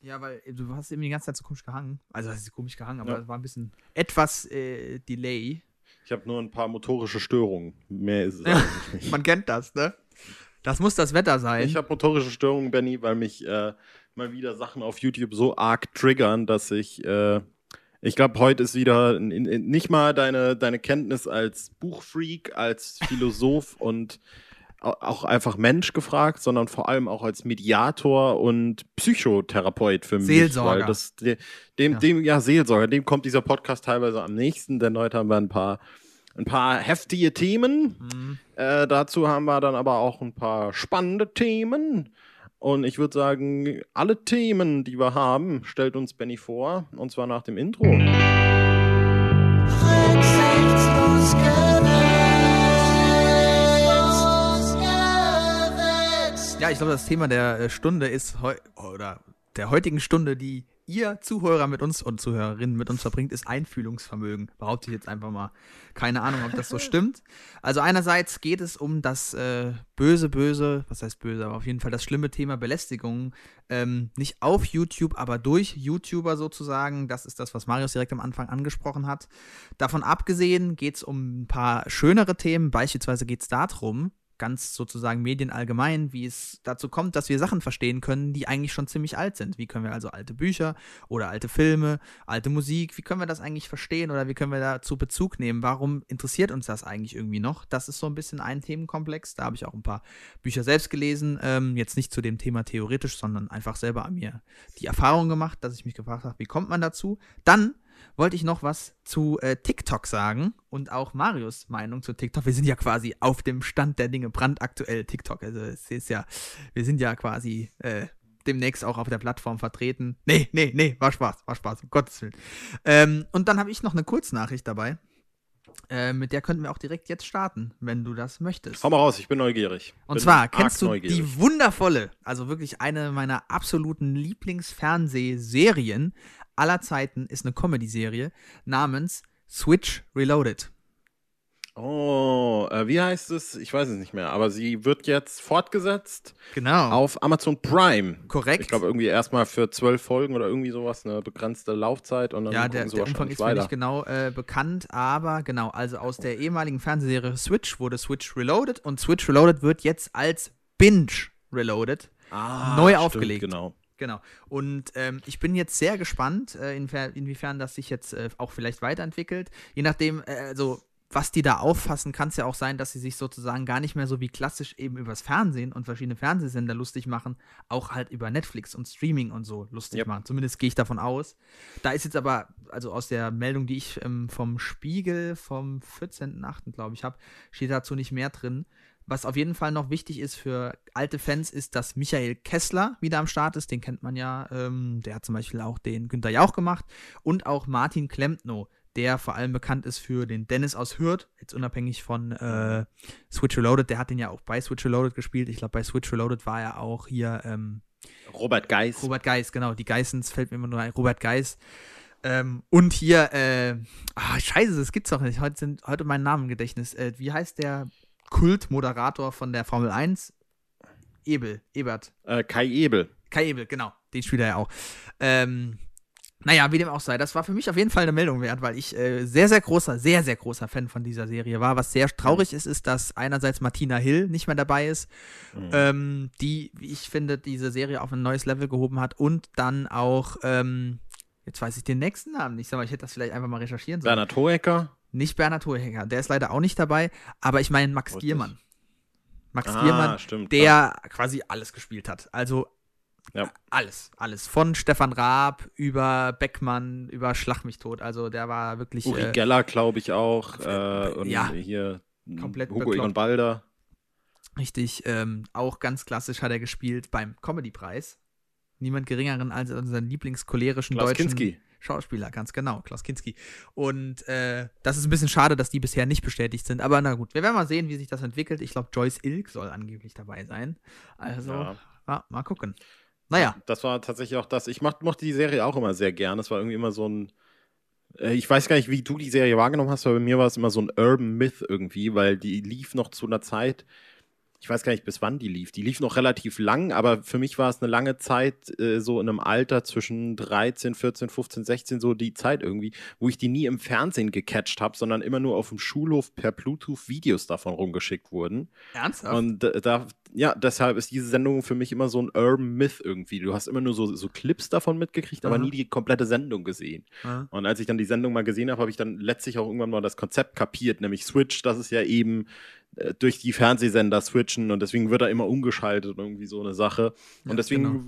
Ja, weil äh, du hast eben die ganze Zeit so komisch gehangen. Also, das ist komisch gehangen, aber Ja. es war ein bisschen etwas äh, Delay. Ich habe nur ein paar motorische Störungen. Mehr ist es eigentlich nicht. Man kennt das, ne? Das muss das Wetter sein. Ich habe motorische Störungen, Benny, weil mich äh, mal wieder Sachen auf YouTube so arg triggern, dass ich, äh, ich glaube, heute ist wieder n- n- nicht mal deine, deine Kenntnis als Buchfreak, als Philosoph und auch einfach Mensch gefragt, sondern vor allem auch als Mediator und Psychotherapeut für mich. Seelsorger. Weil das, de, dem, Ja. dem, ja, Seelsorger, dem kommt dieser Podcast teilweise am nächsten, denn heute haben wir ein paar, ein paar heftige Themen. Mhm. Äh, dazu haben wir dann aber auch ein paar spannende Themen. Und ich würde sagen, alle Themen, die wir haben, stellt uns Benny vor. Und zwar nach dem Intro. Rücksichtslos Ja, ich glaube, das Thema der äh, Stunde ist oder der heutigen Stunde, die ihr Zuhörer mit uns und Zuhörerinnen mit uns verbringt, ist Einfühlungsvermögen. Behaupte ich jetzt einfach mal. Keine Ahnung, ob das so stimmt. Also einerseits geht es um das äh, böse, böse, was heißt böse, aber auf jeden Fall das schlimme Thema Belästigung. Ähm, nicht auf YouTube, aber durch YouTuber sozusagen. Das ist das, was Marius direkt am Anfang angesprochen hat. Davon abgesehen geht es um ein paar schönere Themen. Beispielsweise geht es darum, ganz sozusagen Medien allgemein, wie es dazu kommt, dass wir Sachen verstehen können, die eigentlich schon ziemlich alt sind. Wie können wir also alte Bücher oder alte Filme, alte Musik, wie können wir das eigentlich verstehen oder wie können wir dazu Bezug nehmen? Warum interessiert uns das eigentlich irgendwie noch? Das ist so ein bisschen ein Themenkomplex. Da habe ich auch ein paar Bücher selbst gelesen. Ähm, jetzt nicht zu dem Thema theoretisch, sondern einfach selber an mir die Erfahrung gemacht, dass ich mich gefragt habe, wie kommt man dazu? Dann wollte ich noch was zu äh, TikTok sagen und auch Marius Meinung zu TikTok. Wir sind ja quasi auf dem Stand der Dinge brandaktuell TikTok. Also es ist ja, wir sind ja quasi äh, demnächst auch auf der Plattform vertreten. Nee, nee, nee, war Spaß, war Spaß, um Gottes Willen. Ähm, und dann habe ich noch eine Kurznachricht dabei. Äh, mit der könnten wir auch direkt jetzt starten, wenn du das möchtest. Hau mal raus, ich bin neugierig. Und bin zwar kennst du neugierig. die wundervolle, also wirklich eine meiner absoluten Lieblingsfernsehserien aller Zeiten ist eine Comedy-Serie namens Switch Reloaded. Oh, äh, wie heißt es? Ich weiß es nicht mehr. Aber sie wird jetzt fortgesetzt Genau. auf Amazon Prime. Korrekt. Ich glaube, irgendwie erstmal für zwölf Folgen oder irgendwie sowas, eine begrenzte Laufzeit. Und dann ja, der, der Umfang ist mir weiter. nicht genau äh, bekannt, aber genau, also aus der ehemaligen Fernsehserie Switch wurde Switch Reloaded und Switch Reloaded wird jetzt als Binge Reloaded Ah, neu stimmt, aufgelegt. Genau. Genau. Und ähm, ich bin jetzt sehr gespannt, äh, inwiefern, das sich jetzt äh, auch vielleicht weiterentwickelt. Je nachdem, äh, also was die da auffassen, kann es ja auch sein, dass sie sich sozusagen gar nicht mehr so wie klassisch eben übers Fernsehen und verschiedene Fernsehsender lustig machen, auch halt über Netflix und Streaming und so lustig Yep. machen. Zumindest gehe ich davon aus. Da ist jetzt aber, also aus der Meldung, die ich ähm, vom Spiegel vom 14.8., glaube ich, habe, steht dazu nicht mehr drin. Was auf jeden Fall noch wichtig ist für alte Fans, ist, dass Michael Kessler wieder am Start ist. Den kennt man ja. Ähm, der hat zum Beispiel auch den Günther Jauch gemacht. Und auch Martin Klempno, der vor allem bekannt ist für den Dennis aus Hürth. Jetzt unabhängig von äh, Switch Reloaded. Der hat den ja auch bei Switch Reloaded gespielt. Ich glaube, bei Switch Reloaded war er auch hier ähm, Robert Geis. Robert Geis, genau. Die Geissens fällt mir immer nur ein. Robert Geis. Ähm, und hier, äh, ah, scheiße, das gibt's doch nicht. Heute sind heute mein Name im Gedächtnis. Äh, wie heißt der Kultmoderator von der Formel 1? Ebel, Ebert. Äh, Kai Ebel. Kai Ebel, genau. Den spielt er ja auch. Ähm, naja, wie dem auch sei, das war für mich auf jeden Fall eine Meldung wert, weil ich äh, sehr, sehr großer, sehr, sehr großer Fan von dieser Serie war. Was sehr traurig ist, ist, dass einerseits Martina Hill nicht mehr dabei ist, Mhm. ähm, die, wie ich finde, diese Serie auf ein neues Level gehoben hat und dann auch, ähm, jetzt weiß ich den nächsten Namen nicht, mal, ich hätte das vielleicht einfach mal recherchieren sollen. Bernhard Hohecker. Nicht Bernhard Hohecker, der ist leider auch nicht dabei, aber ich meine Max Wollte Giermann. Max Ah, Giermann, stimmt. der quasi alles gespielt hat. Also Ja. alles, alles. Von Stefan Raab über Beckmann, über Schlag mich tot. Also der war wirklich Uri äh, Geller, glaube ich auch. Äh, und ja. hier Komplett Hugo. Egon Balder. richtig, ähm, auch ganz klassisch hat er gespielt beim Comedy-Preis. Niemand geringeren als unseren lieblingscholerischen Klaus deutschen Kinski. Schauspieler, ganz genau, Klaus Kinski. Und äh, das ist ein bisschen schade, dass die bisher nicht bestätigt sind. Aber na gut, wir werden mal sehen, wie sich das entwickelt. Ich glaube, Joyce Ilk soll angeblich dabei sein. Also, Ja. ja, mal gucken. Naja, Das war tatsächlich auch das. Ich mochte die Serie auch immer sehr gern. Es war irgendwie immer so ein. äh, Ich weiß gar nicht, wie du die Serie wahrgenommen hast, aber bei mir war es immer so ein Urban Myth irgendwie, weil die lief noch zu einer Zeit, ich weiß gar nicht, bis wann die lief. Die lief noch relativ lang, aber für mich war es eine lange Zeit, äh, so in einem Alter zwischen 13, 14, 15, 16, so die Zeit irgendwie, wo ich die nie im Fernsehen gecatcht habe, sondern immer nur auf dem Schulhof per Bluetooth Videos davon rumgeschickt wurden. Ernsthaft? Und äh, da, ja, deshalb ist diese Sendung für mich immer so ein Urban Myth irgendwie. Du hast immer nur so, so Clips davon mitgekriegt, aber Aha. nie die komplette Sendung gesehen. Ja. Und als ich dann die Sendung mal gesehen habe, habe ich dann letztlich auch irgendwann mal das Konzept kapiert, nämlich Switch, das ist ja eben äh, durch die Fernsehsender switchen und deswegen wird er immer umgeschaltet und irgendwie so eine Sache. Ja, und deswegen genau.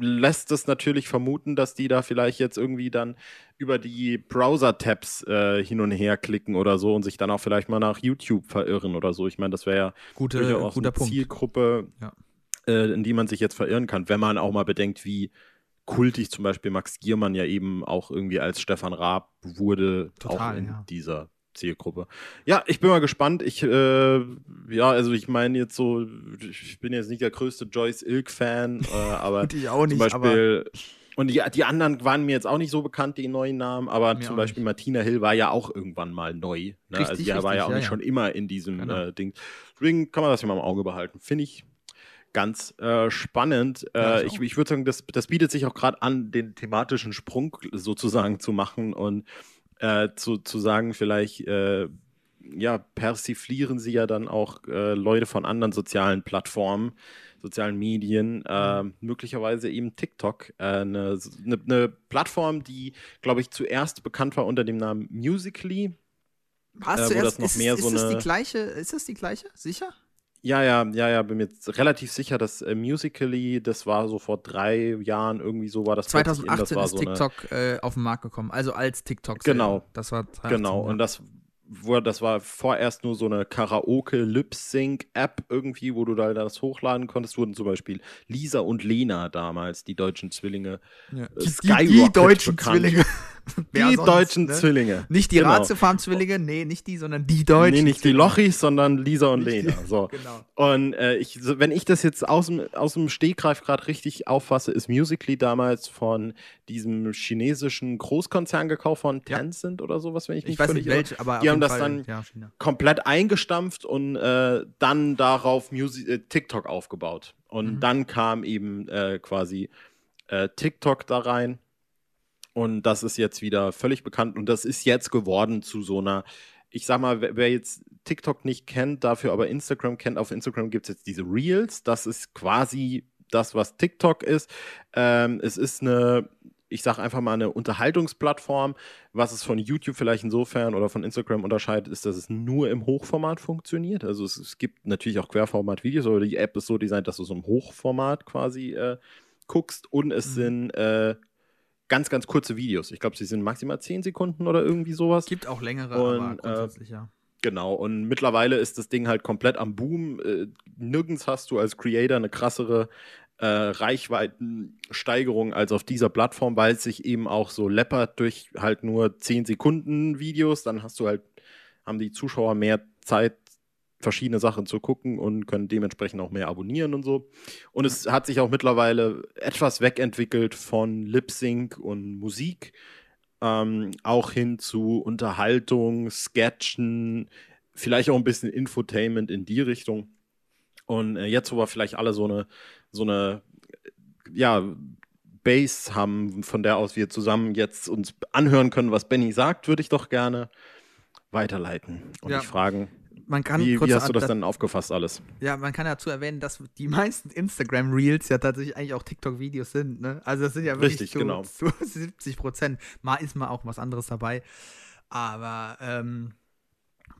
lässt es natürlich vermuten, dass die da vielleicht jetzt irgendwie dann über die Browser-Tabs äh, hin und her klicken oder so und sich dann auch vielleicht mal nach YouTube verirren oder so. Ich meine, das wäre ja Gute, durchaus guter eine Punkt. Zielgruppe, Ja. äh, in die man sich jetzt verirren kann, wenn man auch mal bedenkt, wie kultig zum Beispiel Max Giermann ja eben auch irgendwie als Stefan Raab wurde, Total, auch in ja. dieser Zielgruppe. Ja, ich bin mal gespannt. Ich, äh, ja, also ich meine jetzt so, ich bin jetzt nicht der größte Joyce Ilk-Fan, äh, aber ich auch zum nicht, aber Beispiel. Und die, die anderen waren mir jetzt auch nicht so bekannt, die neuen Namen, aber Mir zum Beispiel nicht. Martina Hill war ja auch irgendwann mal neu. Ne? also Richtig, die war richtig, ja auch ja, nicht ja. schon immer in diesem Genau. äh, Ding. Deswegen kann man das ja mal im Auge behalten. Finde ich ganz äh, spannend. Ja, äh, ich ich auch. ich würde sagen, das, das bietet sich auch gerade an, den thematischen Sprung sozusagen zu machen und äh, zu, zu sagen, vielleicht äh, ja, persiflieren sie ja dann auch äh, Leute von anderen sozialen Plattformen, sozialen Medien, Mhm. möglicherweise eben TikTok, äh, eine ne, ne Plattform, die, glaube ich, zuerst bekannt war unter dem Namen Musically. Was äh, zuerst, das noch ist, mehr ist so das die eine- gleiche? Ist das die gleiche? Sicher? Ja, ja, ja, ja, bin mir jetzt relativ sicher, dass äh, Musically, das war so vor drei Jahren irgendwie so, war das plötzlich in, 2018 das war ist so eine, TikTok äh, auf den Markt gekommen, also als TikTok. Genau. selber. Das war 2018, Genau, und das, wo, das war vorerst nur so eine Karaoke-Lip-Sync-App irgendwie, wo du da das hochladen konntest, wurden zum Beispiel Lisa und Lena damals, die deutschen Zwillinge, Ja. äh, Die, die, die deutschen bekannt. Zwillinge. Die sonst, deutschen ne? Zwillinge. Nicht die Genau. Ratiofarm-Zwillinge, nee, nicht die, sondern die deutschen. Nee, nicht die Zwillinge. Lochis, sondern Lisa und Nicht die- Lena. So. Genau. Und äh, ich, so, wenn ich das jetzt aus dem, aus dem Stegreif gerade richtig auffasse, ist Musically damals von diesem chinesischen Großkonzern gekauft, von Ja. Tencent oder sowas, wenn ich mich Ich weiß nicht welche, aber Die haben das Fall, dann ja, komplett eingestampft und äh, dann darauf Musi äh, TikTok aufgebaut. Und Mhm. dann kam eben äh, quasi äh, TikTok da rein. Und das ist jetzt wieder völlig bekannt. Und das ist jetzt geworden zu so einer, ich sag mal, wer, jetzt TikTok nicht kennt, dafür aber Instagram kennt, auf Instagram gibt es jetzt diese Reels. Das ist quasi das, was TikTok ist. Ähm, es ist eine, ich sag einfach mal, eine Unterhaltungsplattform. Was es von YouTube vielleicht insofern oder von Instagram unterscheidet, ist, dass es nur im Hochformat funktioniert. Also es, es gibt natürlich auch Querformat-Videos, aber die App ist so designt, dass du so im Hochformat quasi äh, guckst. Und es Mhm. sind äh, ganz, ganz kurze Videos. Ich glaube, sie sind maximal 10 Sekunden oder irgendwie sowas. Gibt auch längere, Und, aber äh, grundsätzlich ja. Genau, und mittlerweile ist das Ding halt komplett am Boom. Äh, nirgends hast du als Creator eine krassere äh, Reichweitensteigerung als auf dieser Plattform, weil es sich eben auch so läppert durch halt nur 10 Sekunden Videos. Dann hast du halt, haben die Zuschauer mehr Zeit, verschiedene Sachen zu gucken und können dementsprechend auch mehr abonnieren und so. Und es hat sich auch mittlerweile etwas wegentwickelt von Lip Sync und Musik ähm, auch hin zu Unterhaltung, Sketchen, vielleicht auch ein bisschen Infotainment in die Richtung. Und äh, jetzt, wo wir vielleicht alle so eine, so eine, ja, Base haben, von der aus wir zusammen jetzt uns anhören können, was Benny sagt, würde ich doch gerne weiterleiten und Ja. dich fragen, Man kann wie, wie hast du das dann aufgefasst alles? Ja, man kann dazu erwähnen, dass die meisten Instagram-Reels ja tatsächlich eigentlich auch TikTok-Videos sind. Ne? Also das sind ja wirklich Richtig, zu, genau. zu 70 Prozent. Mal ist mal auch was anderes dabei. Aber ähm,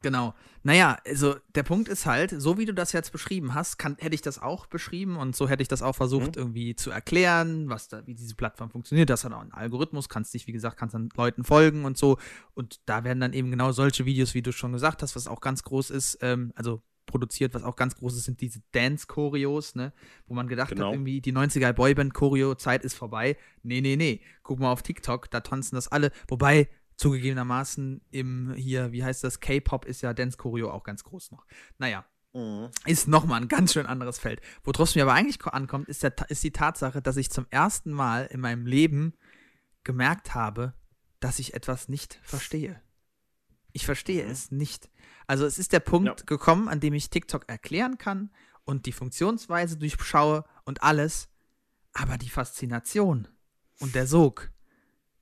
genau. Naja, also der Punkt ist halt, so wie du das jetzt beschrieben hast, kann, hätte ich das auch beschrieben und so hätte ich das auch versucht Mhm. irgendwie zu erklären, was da, wie diese Plattform funktioniert. Das hat auch einen Algorithmus, kannst dich, wie gesagt, kannst dann Leuten folgen und so. Und da werden dann eben genau solche Videos, wie du schon gesagt hast, was auch ganz groß ist, ähm, also produziert, was auch ganz groß ist, sind diese Dance-Choreos, ne? Wo man gedacht Genau. hat, irgendwie die 90er Boyband-Choreo-Zeit ist vorbei. Nee, nee, nee. Guck mal auf TikTok, da tanzen das alle. Wobei, zugegebenermaßen im hier, wie heißt das, K-Pop ist ja Dance-Choreo auch ganz groß noch. Naja, ist nochmal ein ganz schön anderes Feld. Worauf es mir aber eigentlich ko- ankommt, ist, der, ist die Tatsache, dass ich zum ersten Mal in meinem Leben gemerkt habe, dass ich etwas nicht verstehe. Ich verstehe Mhm. es nicht. Also es ist der Punkt Ja. gekommen, an dem ich TikTok erklären kann und die Funktionsweise durchschaue und alles, aber die Faszination und der Sog,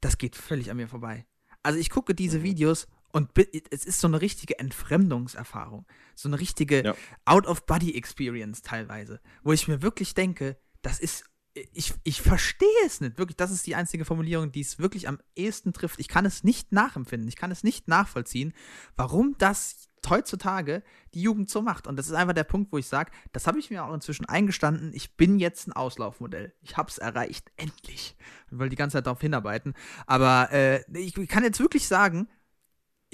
das geht völlig an mir vorbei. Also ich gucke diese Mhm. Videos und es ist so eine richtige Entfremdungserfahrung, so eine richtige Ja. Out-of-Body-Experience teilweise, wo ich mir wirklich denke, das ist, ich, ich verstehe es nicht, wirklich, das ist die einzige Formulierung, die es wirklich am ehesten trifft. Ich kann es nicht nachempfinden, ich kann es nicht nachvollziehen, warum das heutzutage die Jugend so macht. Und das ist einfach der Punkt, wo ich sage, das habe ich mir auch inzwischen eingestanden, ich bin jetzt ein Auslaufmodell. Ich habe es erreicht, endlich. Ich will die ganze Zeit darauf hinarbeiten. Aber äh, ich kann jetzt wirklich sagen,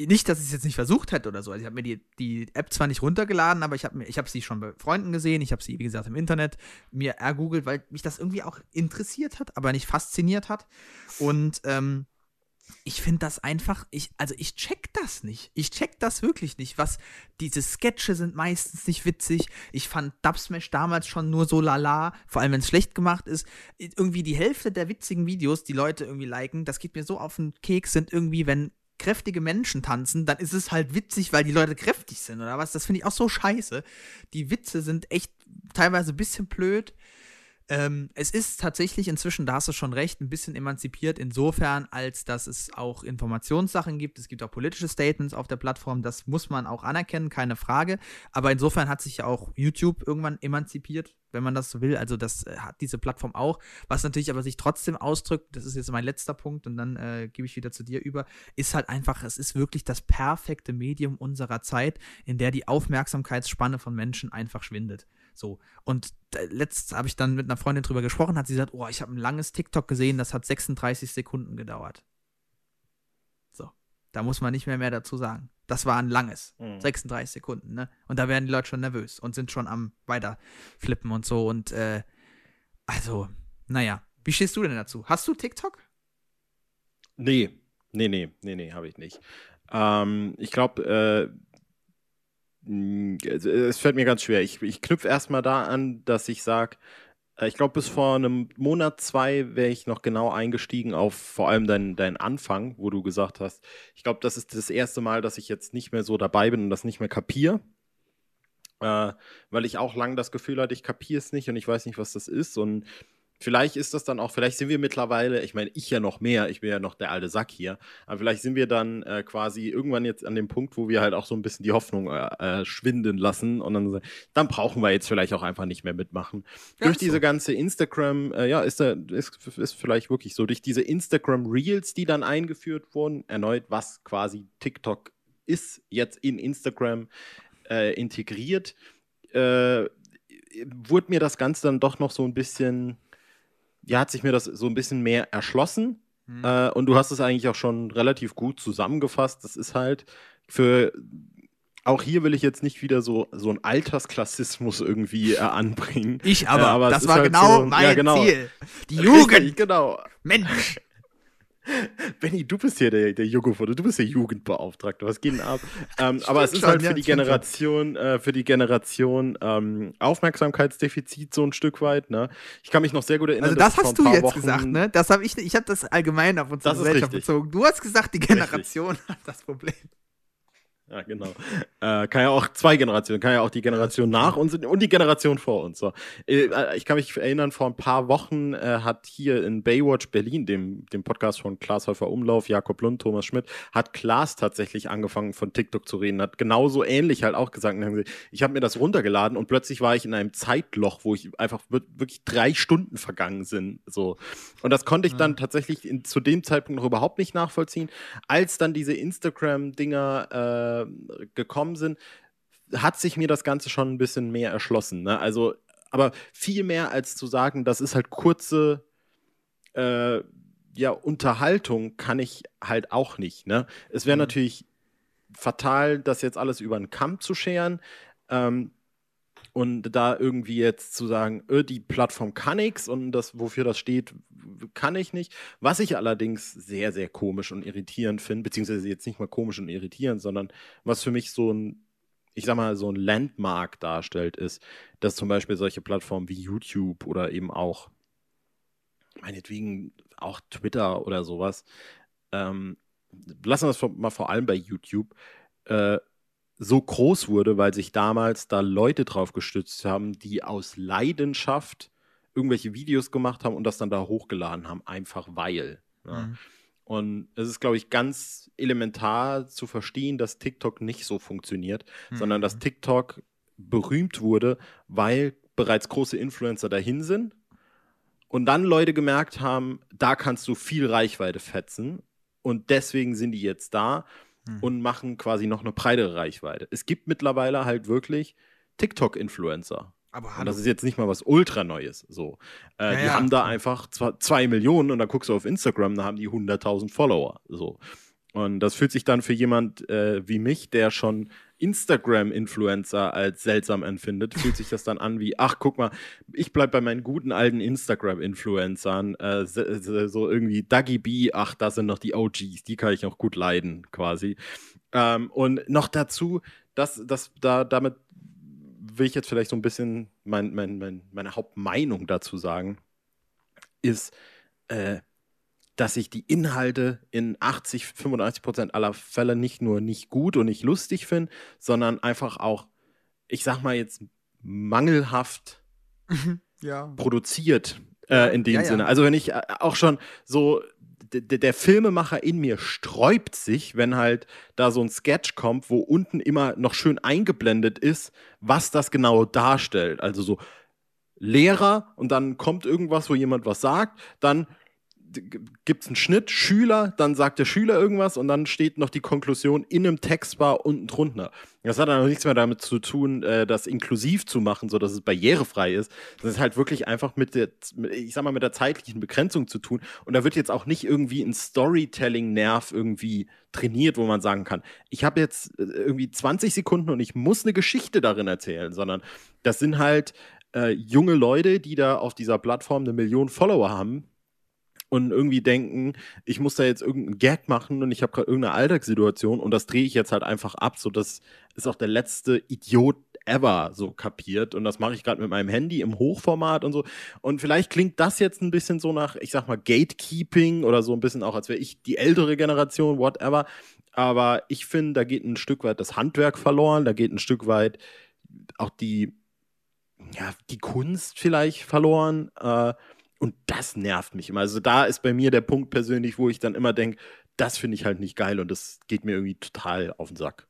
nicht, dass ich es jetzt nicht versucht hätte oder so. Also ich habe mir die, die App zwar nicht runtergeladen, aber ich habe ich hab sie schon bei Freunden gesehen. Ich habe sie, wie gesagt, im Internet mir ergoogelt, weil mich das irgendwie auch interessiert hat, aber nicht fasziniert hat. Und ähm, ich finde das einfach, ich, also ich check das nicht. Ich check das wirklich nicht. Was, diese Sketche sind meistens nicht witzig. Ich fand Dubsmash damals schon nur so lala, vor allem wenn es schlecht gemacht ist. Irgendwie die Hälfte der witzigen Videos, die Leute irgendwie liken, das geht mir so auf den Keks, sind irgendwie, wenn kräftige Menschen tanzen, dann ist es halt witzig, weil die Leute kräftig sind oder was. Das finde ich auch so scheiße. Die Witze sind echt teilweise ein bisschen blöd. Ähm, es ist tatsächlich inzwischen, da hast du schon recht, ein bisschen emanzipiert insofern, als dass es auch Informationssachen gibt. Es gibt auch politische Statements auf der Plattform. Das muss man auch anerkennen, keine Frage. Aber insofern hat sich ja auch YouTube irgendwann emanzipiert, wenn man das so will. Also das äh, hat diese Plattform auch. Was natürlich aber sich trotzdem ausdrückt, das ist jetzt mein letzter Punkt und dann äh, gebe ich wieder zu dir über, ist halt einfach, es ist wirklich das perfekte Medium unserer Zeit, in der die Aufmerksamkeitsspanne von Menschen einfach schwindet. So. Und äh, letzt habe ich dann mit einer Freundin drüber gesprochen, hat sie gesagt, oh, ich habe ein langes TikTok gesehen, das hat 36 Sekunden gedauert. So. Da muss man nicht mehr mehr dazu sagen. Das war ein langes. Mhm. 36 Sekunden, ne? Und da werden die Leute schon nervös und sind schon am weiterflippen und so. Und äh, also, naja. Wie stehst du denn dazu? Hast du TikTok? Nee, nee, nee, nee, nee, habe ich nicht. Ähm, ich glaube, äh, es- es fällt mir ganz schwer. Ich, ich knüpfe erstmal da an, dass ich sage, ich glaube, bis vor einem Monat, zwei wäre ich noch genau eingestiegen auf vor allem deinen dein Anfang, wo du gesagt hast, ich glaube, das ist das erste Mal, dass ich jetzt nicht mehr so dabei bin und das nicht mehr kapiere. Äh, weil ich auch lange das Gefühl hatte, ich kapiere es nicht und ich weiß nicht, was das ist. Und vielleicht ist das dann auch, vielleicht sind wir mittlerweile, ich meine, ich ja noch mehr, ich bin ja noch der alte Sack hier, aber vielleicht sind wir dann äh, quasi irgendwann jetzt an dem Punkt, wo wir halt auch so ein bisschen die Hoffnung äh, äh, schwinden lassen und dann, dann brauchen wir jetzt vielleicht auch einfach nicht mehr mitmachen. Ja, durch ist diese so. ganze Instagram, äh, ja, ist, da, ist, ist vielleicht wirklich so, durch diese Instagram Reels, die dann eingeführt wurden, erneut, was quasi TikTok ist, jetzt in Instagram äh, integriert, äh, wurde mir das Ganze dann doch noch so ein bisschen, ja, hat sich mir das so ein bisschen mehr erschlossen. Hm. Äh, und du hast es eigentlich auch schon relativ gut zusammengefasst. Das ist halt für. Auch hier will ich jetzt nicht wieder so, so einen Altersklassismus irgendwie äh, anbringen. Ich aber. Ja, aber das war halt genau so- mein ja, genau. Ziel. Die Richtig, Jugend. genau. Mensch. Benny, du bist hier der, der Jugendfoto, du bist der Jugendbeauftragte. Was geht denn ab? ähm, aber es ist schon, halt ja, für die. Generation, äh, für die Generation ähm, Aufmerksamkeitsdefizit so ein Stück weit. Ne? Ich kann mich noch sehr gut erinnern. Also das hast du jetzt Wochen, gesagt, ne? Das habe ich Ich habe das allgemein auf unsere Gesellschaft richtig. bezogen. Du hast gesagt, die Generation hat das Problem. Ja, genau. Äh, kann ja auch zwei Generationen, kann ja auch die Generation nach uns und die Generation vor uns. So. Äh, ich kann mich erinnern, vor ein paar Wochen äh, hat hier in Baywatch Berlin, dem, dem Podcast von Klaas Häufer Umlauf, Jakob Lund, Thomas Schmidt, hat Klaas tatsächlich angefangen von TikTok zu reden, hat genauso ähnlich halt auch gesagt. Ich habe mir das runtergeladen und plötzlich war ich in einem Zeitloch, wo ich einfach wir- wirklich drei Stunden vergangen sind. So. Und das konnte ich dann tatsächlich in, zu dem Zeitpunkt noch überhaupt nicht nachvollziehen. Als dann diese Instagram-Dinger äh, gekommen sind, hat sich mir das Ganze schon ein bisschen mehr erschlossen. Ne? Also, aber viel mehr als zu sagen, das ist halt kurze äh, ja, Unterhaltung, kann ich halt auch nicht. Ne? Es wäre Mhm. natürlich fatal, das jetzt alles über einen Kamm zu scheren. Ähm, und da irgendwie jetzt zu sagen, öh, die Plattform kann nichts und das, wofür das steht, kann ich nicht. Was ich allerdings sehr, sehr komisch und irritierend finde, beziehungsweise jetzt nicht mal komisch und irritierend, sondern was für mich so ein, ich sag mal, so ein Landmark darstellt, ist, dass zum Beispiel solche Plattformen wie YouTube oder eben auch, meinetwegen auch Twitter oder sowas, ähm, lassen wir das mal vor allem bei YouTube, äh, so groß wurde, weil sich damals da Leute drauf gestützt haben, die aus Leidenschaft irgendwelche Videos gemacht haben und das dann da hochgeladen haben, einfach weil. Ja. Mhm. Und es ist, glaube ich, ganz elementar zu verstehen, dass TikTok nicht so funktioniert, mhm. sondern dass TikTok berühmt wurde, weil bereits große Influencer dahin sind und dann Leute gemerkt haben, da kannst du viel Reichweite fetzen und deswegen sind die jetzt da hm. und machen quasi noch eine breitere Reichweite. Es gibt mittlerweile halt wirklich TikTok-Influencer. Aber hallo. Und das ist jetzt nicht mal was ultra Neues. So. Äh, ja, die ja. haben da einfach zwei Millionen und dann guckst du auf Instagram, da haben die 100.000 Follower. So. Und das fühlt sich dann für jemand äh, wie mich, der schon Instagram-Influencer als seltsam empfindet, fühlt sich das dann an wie, ach, guck mal, ich bleib bei meinen guten alten Instagram-Influencern, äh, so irgendwie Duggy B, ach, das sind noch die OGs, die kann ich auch gut leiden, quasi. Ähm, und noch dazu, dass, dass da damit will ich jetzt vielleicht so ein bisschen mein, mein, mein, meine Hauptmeinung dazu sagen, ist, äh, dass ich die Inhalte in 80, 95 Prozent aller Fälle nicht nur nicht gut und nicht lustig finde, sondern einfach auch, ich sag mal jetzt, mangelhaft ja. produziert äh, in dem ja, ja. Sinne. Also wenn ich äh, auch schon so der Filmemacher in mir sträubt sich, wenn halt da so ein Sketch kommt, wo unten immer noch schön eingeblendet ist, was das genau darstellt. Also so Lehrer und dann kommt irgendwas, wo jemand was sagt, dann gibt es einen Schnitt, Schüler, dann sagt der Schüler irgendwas und dann steht noch die Konklusion in einem Textbar unten drunter. Das hat dann auch nichts mehr damit zu tun, äh, das inklusiv zu machen, sodass es barrierefrei ist. Das ist halt wirklich einfach mit der, ich sag mal, mit der zeitlichen Begrenzung zu tun. Und da wird jetzt auch nicht irgendwie ein Storytelling-Nerv irgendwie trainiert, wo man sagen kann, ich habe jetzt äh, irgendwie 20 Sekunden und ich muss eine Geschichte darin erzählen, sondern das sind halt äh, junge Leute, die da auf dieser Plattform eine Million Follower haben und irgendwie denken, ich muss da jetzt irgendeinen Gag machen und ich habe gerade irgendeine Alltagssituation und das drehe ich jetzt halt einfach ab, so dass es auch der letzte Idiot ever so kapiert und das mache ich gerade mit meinem Handy im Hochformat und so und vielleicht klingt das jetzt ein bisschen so nach, ich sag mal Gatekeeping oder so ein bisschen auch, als wäre ich die ältere Generation, whatever, aber ich finde, da geht ein Stück weit das Handwerk verloren, da geht ein Stück weit auch die ja, die Kunst vielleicht verloren. Äh, und das nervt mich immer. Also da ist bei mir der Punkt persönlich, wo ich dann immer denke, das finde ich halt nicht geil und das geht mir irgendwie total auf den Sack.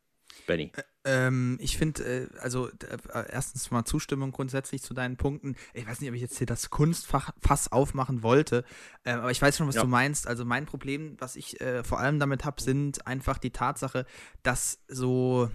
Benny. Ähm, ich finde, äh, also äh, erstens mal Zustimmung grundsätzlich zu deinen Punkten. Ich weiß nicht, ob ich jetzt hier das Kunstfass aufmachen wollte, äh, aber ich weiß schon, was ja. du meinst. Also mein Problem, was ich äh, vor allem damit habe, sind einfach die Tatsache, dass so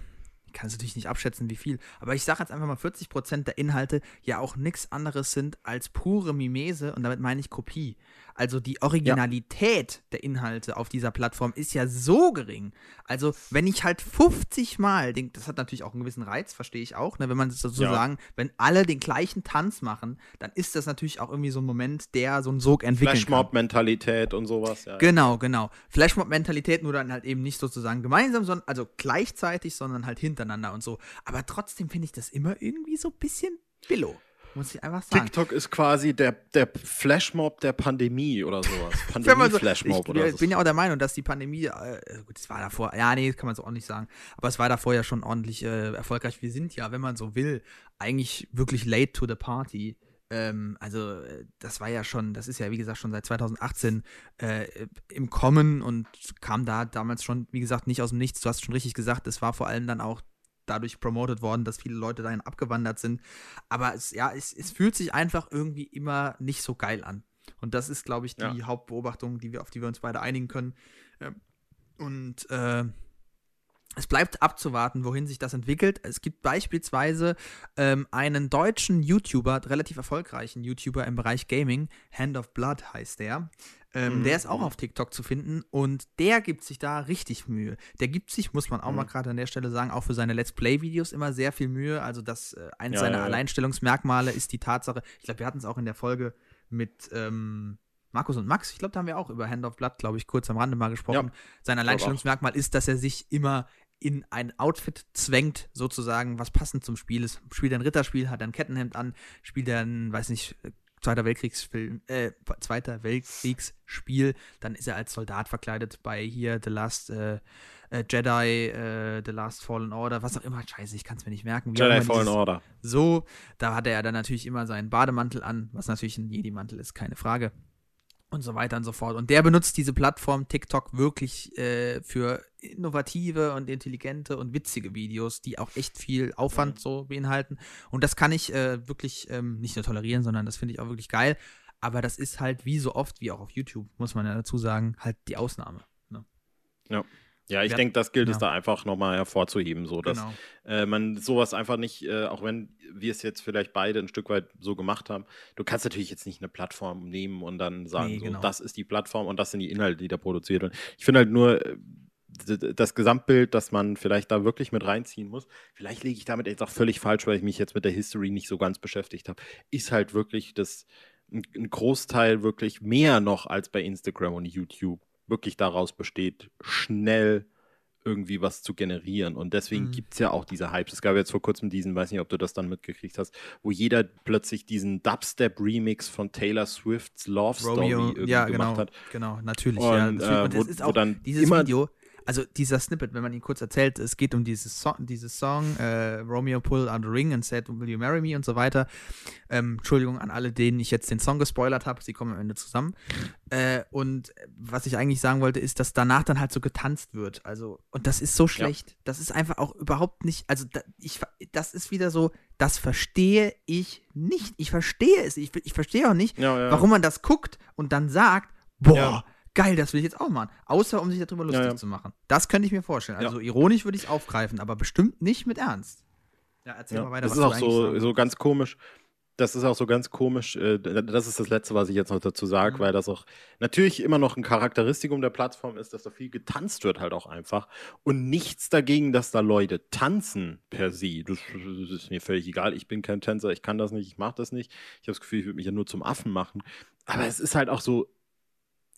kann es natürlich nicht abschätzen, wie viel, aber ich sage jetzt einfach mal 40% der Inhalte ja auch nichts anderes sind als pure Mimese und damit meine ich Kopie. Also die Originalität ja. der Inhalte auf dieser Plattform ist ja so gering. Also wenn ich halt 50 Mal, den, das hat natürlich auch einen gewissen Reiz, verstehe ich auch, ne, wenn man sozusagen, ja. wenn alle den gleichen Tanz machen, dann ist das natürlich auch irgendwie so ein Moment, der so einen Sog entwickelt. Flashmob-Mentalität und sowas, ja. Genau, genau. Flashmob-Mentalität nur dann halt eben nicht sozusagen gemeinsam, sondern also gleichzeitig, sondern halt hintereinander und so. Aber trotzdem finde ich das immer irgendwie so ein bisschen billow. Muss ich einfach sagen. TikTok ist quasi der, der Flashmob der Pandemie oder sowas. Pandemie-Flashmob so, oder so. Ich bin ja auch der Meinung, dass die Pandemie, äh, gut, das war davor, ja, nee, kann man so auch nicht sagen, aber es war davor ja schon ordentlich äh, erfolgreich. Wir sind ja, wenn man so will, eigentlich wirklich late to the party. Ähm, also, äh, das war ja schon, das ist ja, wie gesagt, schon seit 2018 äh, im Kommen und kam da damals schon, wie gesagt, nicht aus dem Nichts. Du hast schon richtig gesagt, es war vor allem dann auch dadurch promoted worden, dass viele Leute dahin abgewandert sind. Aber es, ja, es, es fühlt sich einfach irgendwie immer nicht so geil an. Und das ist, glaube ich, die ja. Hauptbeobachtung, die wir, auf die wir uns beide einigen können. Ähm, und äh, es bleibt abzuwarten, wohin sich das entwickelt. Es gibt beispielsweise ähm, einen deutschen YouTuber, relativ erfolgreichen YouTuber im Bereich Gaming, Hand of Blood heißt der. Ähm, mhm. Der ist auch auf TikTok zu finden und der gibt sich da richtig Mühe. Der gibt sich, muss man auch mhm. mal gerade an der Stelle sagen, auch für seine Let's Play-Videos immer sehr viel Mühe. Also, das äh, eines ja, seiner ja, Alleinstellungsmerkmale ist die Tatsache, ich glaube, wir hatten es auch in der Folge mit ähm, Markus und Max, ich glaube, da haben wir auch über Hand of Blood, glaube ich, kurz am Rande mal gesprochen. Ja, Sein Alleinstellungsmerkmal ist, dass er sich immer in ein Outfit zwängt, sozusagen, was passend zum Spiel ist. Spielt er ein Ritterspiel, hat er ein Kettenhemd an, spielt er ein, weiß nicht, Zweiter Weltkriegsfilm, äh, Zweiter Weltkriegsspiel, dann ist er als Soldat verkleidet bei hier The Last äh, äh, Jedi, äh, The Last Fallen Order, was auch immer. Scheiße, ich kann es mir nicht merken. Wie Jedi Fallen Order. So, da hatte er dann natürlich immer seinen Bademantel an, was natürlich ein Jedi-Mantel ist, keine Frage. Und so weiter und so fort. Und der benutzt diese Plattform TikTok wirklich äh, für innovative und intelligente und witzige Videos, die auch echt viel Aufwand so beinhalten. Und das kann ich äh, wirklich ähm, nicht nur tolerieren, sondern das finde ich auch wirklich geil. Aber das ist halt wie so oft, wie auch auf YouTube, muss man ja dazu sagen, halt die Ausnahme. Ne? Ja, ich Ja. denke, das gilt es Ja. da einfach nochmal hervorzuheben, so dass Genau. äh, man sowas einfach nicht, äh, auch wenn wir es jetzt vielleicht beide ein Stück weit so gemacht haben, du kannst natürlich jetzt nicht eine Plattform nehmen und dann sagen, Nee, so, genau. das ist die Plattform und das sind die Inhalte, die da produziert werden. Ich finde halt nur äh, das Gesamtbild, das man vielleicht da wirklich mit reinziehen muss, vielleicht liege ich damit jetzt auch völlig falsch, weil ich mich jetzt mit der History nicht so ganz beschäftigt habe, ist halt wirklich das ein Großteil wirklich mehr noch als bei Instagram und YouTube wirklich daraus besteht, schnell irgendwie was zu generieren. Und deswegen Mhm. gibt es ja auch diese Hypes. Es gab jetzt vor kurzem diesen, weiß nicht, ob du das dann mitgekriegt hast, wo jeder plötzlich diesen Dubstep-Remix von Taylor Swifts Love Story Romeo, irgendwie ja, gemacht genau, hat. genau, natürlich. Und, ja, natürlich. äh, und wo- es ist wo auch dann dieses immer- Video, also dieser Snippet, wenn man ihn kurz erzählt, es geht um dieses Song, dieses Song äh, Romeo pulled out the ring and said, will you marry me und so weiter. Ähm, Entschuldigung an alle, denen ich jetzt den Song gespoilert habe, sie kommen am Ende zusammen. Äh, und was ich eigentlich sagen wollte, ist, dass danach dann halt so getanzt wird. Also, und das ist so schlecht. Das ist einfach auch überhaupt nicht, also da, ich, das ist wieder so, das verstehe ich nicht. Ich verstehe es. Ich, ich verstehe auch nicht, Ja, ja. warum man das guckt und dann sagt, boah, Ja. Geil, das will ich jetzt auch machen. Außer um sich darüber lustig Ja, ja. zu machen. Das könnte ich mir vorstellen. Ja. Also ironisch würde ich es aufgreifen, aber bestimmt nicht mit Ernst. Ja, erzähl Ja, mal weiter. das was ist auch so, sagen so ganz komisch. Das ist auch so ganz komisch. äh, Das ist das Letzte, was ich jetzt noch dazu sage, Mhm. weil das auch natürlich immer noch ein Charakteristikum der Plattform ist, dass da viel getanzt wird halt auch einfach. Und nichts dagegen, dass da Leute tanzen per se. Das, das ist mir völlig egal. Ich bin kein Tänzer, ich kann das nicht, ich mache das nicht. Ich habe das Gefühl, ich würde mich ja nur zum Affen machen. Aber es ist halt auch so,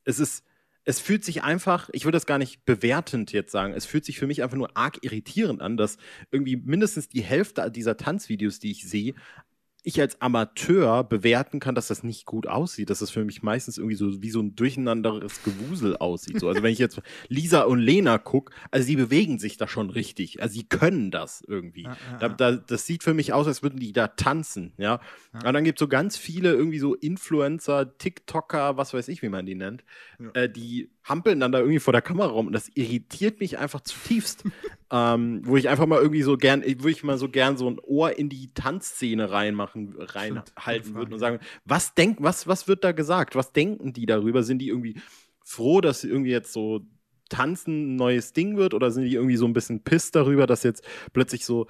es ist, es fühlt sich einfach, ich würde das gar nicht bewertend jetzt sagen, es fühlt sich für mich einfach nur arg irritierend an, dass irgendwie mindestens die Hälfte dieser Tanzvideos, die ich sehe, ich als Amateur bewerten kann, dass das nicht gut aussieht, dass das für mich meistens irgendwie so wie so ein durcheinanderes Gewusel aussieht. So, also wenn ich jetzt Lisa und Lena gucke, also sie bewegen sich da schon richtig, also sie können das irgendwie. Ja, ja, Da, da, das sieht für mich aus, als würden die da tanzen, ja. Ja. Und dann gibt es so ganz viele irgendwie so Influencer, TikToker, was weiß ich, wie man die nennt, Ja. äh, die hampeln dann da irgendwie vor der Kamera rum und das irritiert mich einfach zutiefst. ähm, wo ich einfach mal irgendwie so gern, wo ich mal so gern so ein Ohr in die Tanzszene reinmachen, reinhalten würde und sagen, was denkt, was, was wird da gesagt? Was denken die darüber? Sind die irgendwie froh, dass sie irgendwie jetzt so Tanzen ein neues Ding wird oder sind die irgendwie so ein bisschen pisst darüber, dass jetzt plötzlich so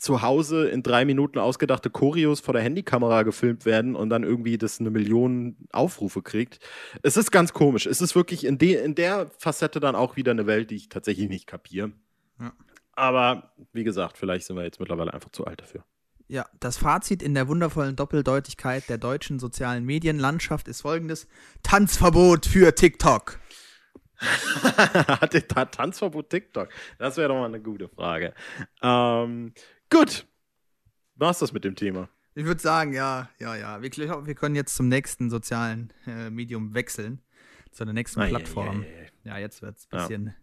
zu Hause in drei Minuten ausgedachte Choreos vor der Handykamera gefilmt werden und dann irgendwie das eine Million Aufrufe kriegt. Es ist ganz komisch. Es ist wirklich in, de in der Facette dann auch wieder eine Welt, die ich tatsächlich nicht kapiere. Ja. Aber wie gesagt, vielleicht sind wir jetzt mittlerweile einfach zu alt dafür. Ja, das Fazit in der wundervollen Doppeldeutigkeit der deutschen sozialen Medienlandschaft ist folgendes: Tanzverbot für TikTok. Hat der Ta- Tanzverbot TikTok? Das wäre doch mal eine gute Frage. Ähm, gut. War's das mit dem Thema? Ich würde sagen, ja, ja, ja. Wir, ich glaube, wir können jetzt zum nächsten sozialen äh, Medium wechseln. Zu der nächsten ei, Plattform. ei, ei. Ja, jetzt wird es ein bisschen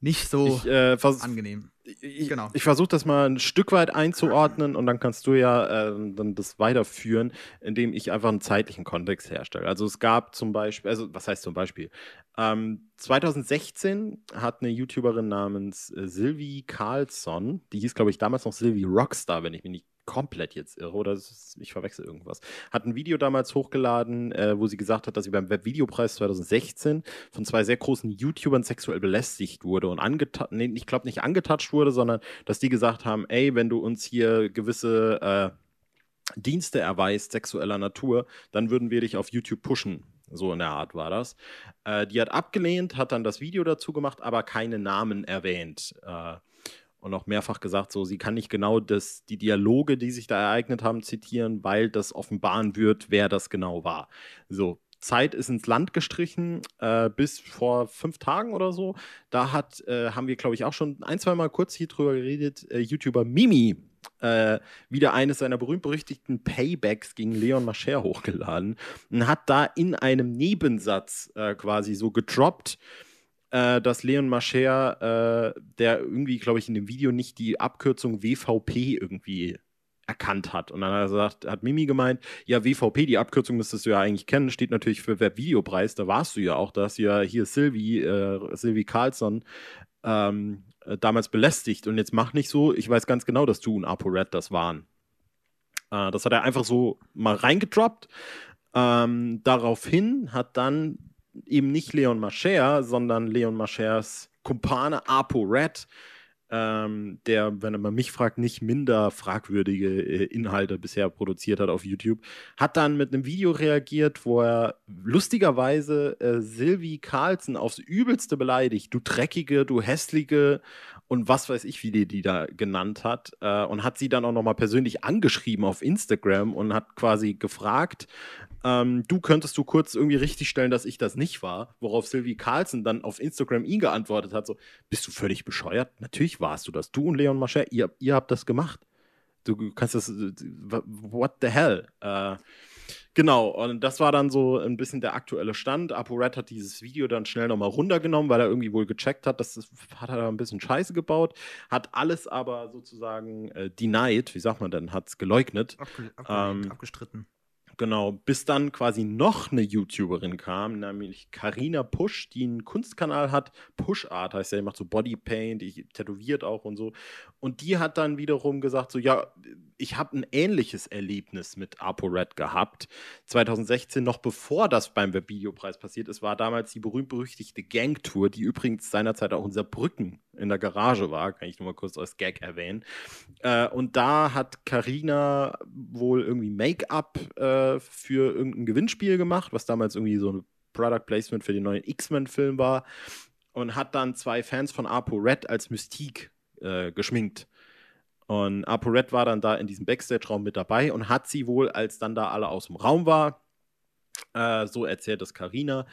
nicht so Ich, äh, angenehm. ich, genau. ich versuche das mal ein Stück weit einzuordnen und dann kannst du ja äh, dann das weiterführen, indem ich einfach einen zeitlichen Kontext herstelle. Also es gab zum Beispiel, also was heißt zum Beispiel? Ähm, 2016 hat eine YouTuberin namens äh, Sylvie Carlson, die hieß glaube ich damals noch Sylvie Rockstar, wenn ich mich nicht komplett jetzt irre oder ist- ich verwechsel irgendwas, hat ein Video damals hochgeladen, äh, wo sie gesagt hat, dass sie beim Webvideopreis 2016 von zwei sehr großen YouTubern sexuell belästigt wurde und angetatscht, nee, ich glaube nicht angetatscht wurde, sondern dass die gesagt haben, ey, wenn du uns hier gewisse äh, Dienste erweist, sexueller Natur, dann würden wir dich auf YouTube pushen. So in der Art war das. Äh, die hat abgelehnt, hat dann das Video dazu gemacht, aber keine Namen erwähnt. Äh, und auch mehrfach gesagt, so, sie kann nicht genau das, die Dialoge, die sich da ereignet haben, zitieren, weil das offenbaren wird, wer das genau war. So, Zeit ist ins Land gestrichen, äh, bis vor fünf Tagen oder so. Da hat, äh, haben wir, glaube ich, auch schon ein, zwei Mal kurz hier drüber geredet, äh, YouTuber Mimi äh, wieder eines seiner berühmt-berüchtigten Paybacks gegen Leon Mascher hochgeladen und hat da in einem Nebensatz äh, quasi so gedroppt, äh, dass Leon Mascher, äh, der irgendwie, glaube ich, in dem Video nicht die Abkürzung WVP irgendwie erkannt hat. Und dann hat gesagt, hat Mimi gemeint, ja, WVP, die Abkürzung müsstest du ja eigentlich kennen, steht natürlich für Webvideopreis, da warst du ja auch, da hast du ja hier Sylvie, äh, Sylvie Carlson ähm, äh, damals belästigt und jetzt mach nicht so, ich weiß ganz genau, dass du und ApoRed das waren. Äh, das hat er einfach so mal reingedroppt. Ähm, daraufhin hat dann eben nicht Leon Mascher, sondern Leon Maschers Kumpane ApoRed ähm, der, wenn man mich fragt, nicht minder fragwürdige äh, Inhalte bisher produziert hat auf YouTube, hat dann mit einem Video reagiert, wo er lustigerweise äh, Sylvie Carlson aufs Übelste beleidigt. Du dreckige, du hässliche und was weiß ich, wie die die da genannt hat. Äh, und hat sie dann auch nochmal persönlich angeschrieben auf Instagram und hat quasi gefragt, ähm, du könntest du kurz irgendwie richtigstellen, dass ich das nicht war, worauf Sylvie Carlson dann auf Instagram ihn geantwortet hat, so, bist du völlig bescheuert? Natürlich warst du das. Du und Leon Mascher, ihr, ihr habt das gemacht. Du kannst das, what the hell? Äh, Genau, und das war dann so ein bisschen der aktuelle Stand. ApoRed hat dieses Video dann schnell nochmal runtergenommen, weil er irgendwie wohl gecheckt hat, dass das hat er ein bisschen Scheiße gebaut, hat alles aber sozusagen äh, denied, wie sagt man denn, hat es geleugnet. Abge abgelehnt, ähm, abgestritten. Genau, bis dann quasi noch eine YouTuberin kam, nämlich Karina Push, die einen Kunstkanal hat. Push Art heißt ja, die macht so Bodypaint, die tätowiert auch und so. Und die hat dann wiederum gesagt: So, ja, ich habe ein ähnliches Erlebnis mit ApoRed gehabt. 2016, noch bevor das beim Webvideopreis passiert ist, war damals die berühmt-berüchtigte Gangtour, die übrigens seinerzeit auch unser Brücken in der Garage war, kann ich nur mal kurz als Gag erwähnen. Äh, und da hat Karina wohl irgendwie Make-up äh, für irgendein Gewinnspiel gemacht, was damals irgendwie so ein Product Placement für den neuen X-Men-Film war. Und hat dann zwei Fans von ApoRed als Mystique äh, geschminkt. Und ApoRed war dann da in diesem Backstage-Raum mit dabei und hat sie wohl, als dann da alle aus dem Raum war, äh, so erzählt es Karina,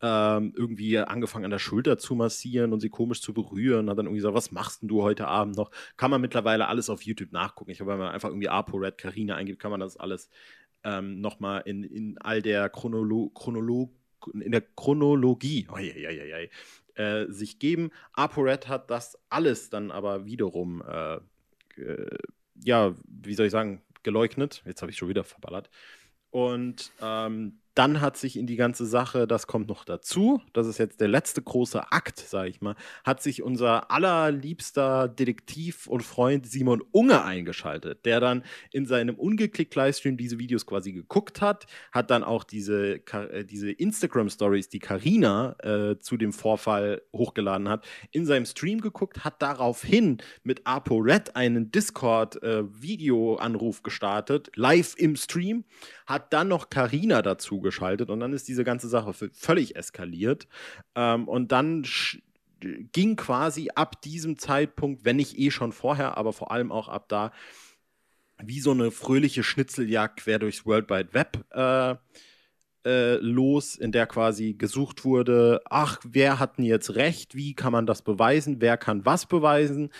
ähm, irgendwie angefangen an der Schulter zu massieren und sie komisch zu berühren. Hat dann irgendwie gesagt, was machst denn du heute Abend noch? Kann man mittlerweile alles auf YouTube nachgucken. Ich glaube, wenn man einfach irgendwie ApoRed Karina eingibt, kann man das alles ähm, nochmal in, in all der Chronolo Chronolo in der Chronologie oh, je, je, je, äh, sich geben. ApoRed hat das alles dann aber wiederum äh, äh, ja, wie soll ich sagen, geleugnet. Jetzt habe ich schon wieder verballert. Und ähm, dann hat sich in die ganze Sache, das kommt noch dazu, das ist jetzt der letzte große Akt, sage ich mal, hat sich unser allerliebster Detektiv und Freund Simon Unge eingeschaltet, der dann in seinem ungeklickt Livestream diese Videos quasi geguckt hat, hat dann auch diese, äh, diese Instagram-Stories, die Karina äh, zu dem Vorfall hochgeladen hat, in seinem Stream geguckt, hat daraufhin mit ApoRed einen Discord-Video-Anruf äh, gestartet, live im Stream, hat dann noch Karina dazu geschaltet und dann ist diese ganze Sache völlig eskaliert. Ähm, und dann ging quasi ab diesem Zeitpunkt, wenn nicht eh schon vorher, aber vor allem auch ab da, wie so eine fröhliche Schnitzeljagd quer durchs World Wide Web äh, äh, los, in der quasi gesucht wurde, ach, wer hat denn jetzt recht, wie kann man das beweisen, wer kann was beweisen.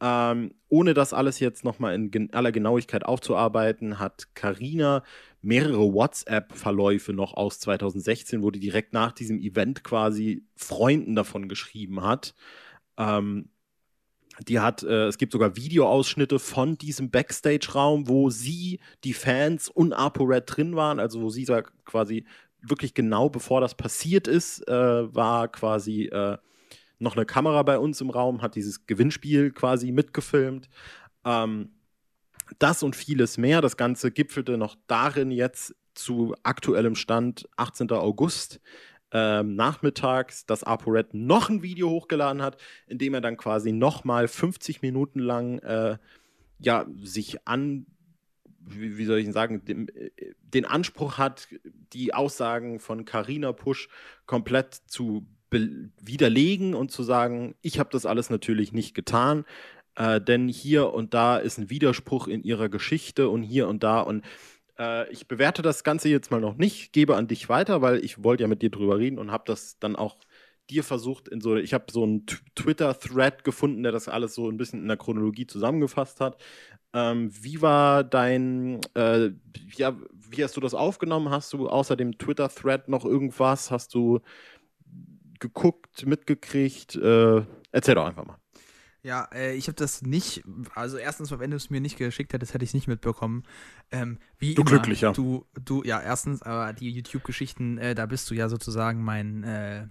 Ähm, ohne das alles jetzt nochmal in aller Genauigkeit aufzuarbeiten, hat Karina mehrere WhatsApp-Verläufe noch aus 2016, wo die direkt nach diesem Event quasi Freunden davon geschrieben hat. Ähm, die hat, äh, es gibt sogar Videoausschnitte von diesem Backstage-Raum, wo sie, die Fans und ApoRed drin waren, also wo sie quasi wirklich genau bevor das passiert ist, äh, war quasi äh, noch eine Kamera bei uns im Raum, hat dieses Gewinnspiel quasi mitgefilmt. Ähm, das und vieles mehr. Das Ganze gipfelte noch darin jetzt zu aktuellem Stand 18. August ähm, nachmittags, dass ApoRed noch ein Video hochgeladen hat, in dem er dann quasi nochmal 50 Minuten lang äh, ja, sich an, wie, wie soll ich sagen, dem, äh, den Anspruch hat, die Aussagen von Carina Pusch komplett zu widerlegen und zu sagen, ich habe das alles natürlich nicht getan. Äh, denn hier und da ist ein Widerspruch in ihrer Geschichte und hier und da. Und äh, ich bewerte das Ganze jetzt mal noch nicht, gebe an dich weiter, weil ich wollte ja mit dir drüber reden und habe das dann auch dir versucht, in so, ich habe so einen Twitter-Thread gefunden, der das alles so ein bisschen in der Chronologie zusammengefasst hat. Ähm, wie war dein, äh, ja, wie hast du das aufgenommen? Hast du außer dem Twitter-Thread noch irgendwas? Hast du geguckt, mitgekriegt? Äh, erzähl doch einfach mal. Ja, äh, ich habe das nicht, also erstens, wenn du es mir nicht geschickt hättest, hätte ich es nicht mitbekommen. Ähm, wie Du immer, Glücklicher. Du, du, ja, erstens, aber die YouTube-Geschichten, äh, da bist du ja sozusagen mein, äh,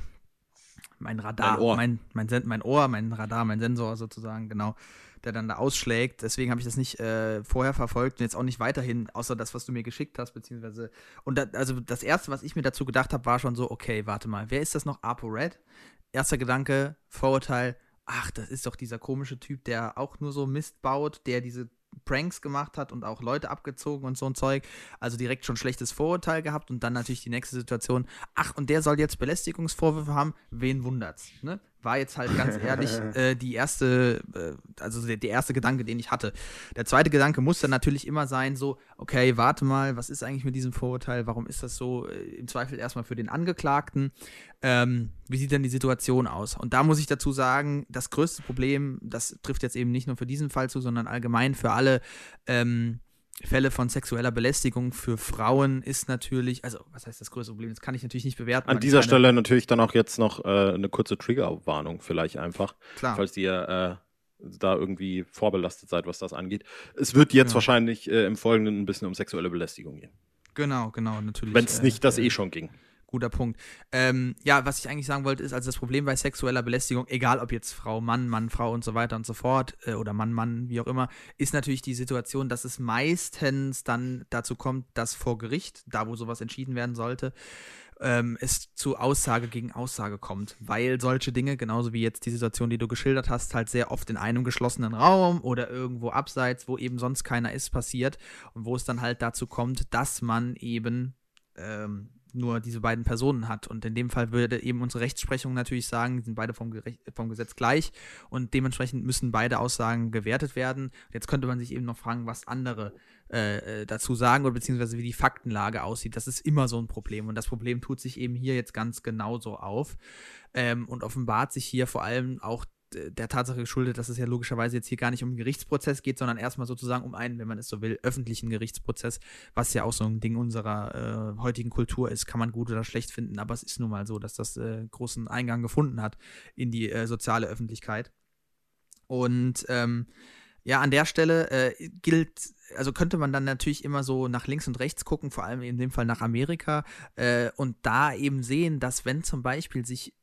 mein Radar, Mein Ohr. mein, mein, Sen mein Ohr, mein Radar, mein Sensor sozusagen, genau, der dann da ausschlägt. Deswegen habe ich das nicht äh, vorher verfolgt und jetzt auch nicht weiterhin, außer das, was du mir geschickt hast, beziehungsweise, und da, also das erste, was ich mir dazu gedacht habe, war schon so, okay, warte mal, wer ist das noch? ApoRed? Erster Gedanke, Vorurteil, ach, das ist doch dieser komische Typ, der auch nur so Mist baut, der diese Pranks gemacht hat und auch Leute abgezogen und so ein Zeug. Also direkt schon schlechtes Vorurteil gehabt und dann natürlich die nächste Situation. Ach, und der soll jetzt Belästigungsvorwürfe haben. Wen wundert's? Ne? War jetzt halt ganz ehrlich äh, die erste, äh, also der, der erste Gedanke, den ich hatte. Der zweite Gedanke muss dann natürlich immer sein, so, okay, warte mal, was ist eigentlich mit diesem Vorurteil? Warum ist das so? Äh, Im Zweifel erstmal für den Angeklagten. Ähm, wie sieht denn die Situation aus? Und da muss ich dazu sagen, das größte Problem, das trifft jetzt eben nicht nur für diesen Fall zu, sondern allgemein für alle ähm, Fälle von sexueller Belästigung für Frauen ist natürlich, also was heißt das größte Problem? Das kann ich natürlich nicht bewerten. An dieser Stelle natürlich dann auch jetzt noch äh, eine kurze Triggerwarnung vielleicht einfach, Klar. falls ihr äh, da irgendwie vorbelastet seid, was das angeht. Es wird jetzt Ja. wahrscheinlich äh, im Folgenden ein bisschen um sexuelle Belästigung gehen. Genau, genau, natürlich. Wenn es äh, nicht das äh, eh schon ging. Guter Punkt. Ähm, ja, was ich eigentlich sagen wollte, ist, also das Problem bei sexueller Belästigung, egal ob jetzt Frau, Mann, Mann, Frau und so weiter und so fort, äh, oder Mann, Mann, wie auch immer, ist natürlich die Situation, dass es meistens dann dazu kommt, dass vor Gericht, da wo sowas entschieden werden sollte, ähm, es zu Aussage gegen Aussage kommt, weil solche Dinge, genauso wie jetzt die Situation, die du geschildert hast, halt sehr oft in einem geschlossenen Raum oder irgendwo abseits, wo eben sonst keiner ist, passiert und wo es dann halt dazu kommt, dass man eben ähm, nur diese beiden Personen hat. Und in dem Fall würde eben unsere Rechtsprechung natürlich sagen, die sind beide vom, vom Gesetz gleich und dementsprechend müssen beide Aussagen gewertet werden. Jetzt könnte man sich eben noch fragen, was andere äh, äh, dazu sagen oder beziehungsweise wie die Faktenlage aussieht. Das ist immer so ein Problem und das Problem tut sich eben hier jetzt ganz genauso auf ähm, und offenbart sich hier vor allem auch der Tatsache geschuldet, dass es ja logischerweise jetzt hier gar nicht um einen Gerichtsprozess geht, sondern erstmal sozusagen um einen, wenn man es so will, öffentlichen Gerichtsprozess, was ja auch so ein Ding unserer äh, heutigen Kultur ist, kann man gut oder schlecht finden, aber es ist nun mal so, dass das äh, großen Eingang gefunden hat in die äh, soziale Öffentlichkeit. Und ähm, ja, an der Stelle äh, gilt, also könnte man dann natürlich immer so nach links und rechts gucken, vor allem in dem Fall nach Amerika, äh, und da eben sehen, dass wenn zum Beispiel sich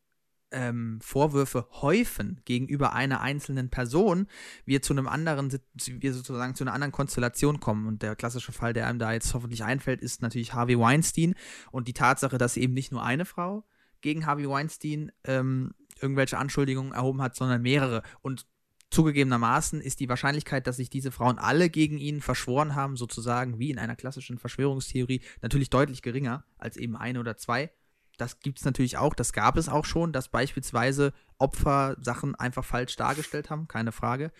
ähm, Vorwürfe häufen gegenüber einer einzelnen Person, wir zu einem anderen, wir sozusagen zu einer anderen Konstellation kommen. Und der klassische Fall, der einem da jetzt hoffentlich einfällt, ist natürlich Harvey Weinstein und die Tatsache, dass eben nicht nur eine Frau gegen Harvey Weinstein ähm, irgendwelche Anschuldigungen erhoben hat, sondern mehrere. Und zugegebenermaßen ist die Wahrscheinlichkeit, dass sich diese Frauen alle gegen ihn verschworen haben, sozusagen wie in einer klassischen Verschwörungstheorie, natürlich deutlich geringer als eben eine oder zwei. Das gibt es natürlich auch, das gab es auch schon, dass beispielsweise Opfer Sachen einfach falsch dargestellt haben, keine Frage.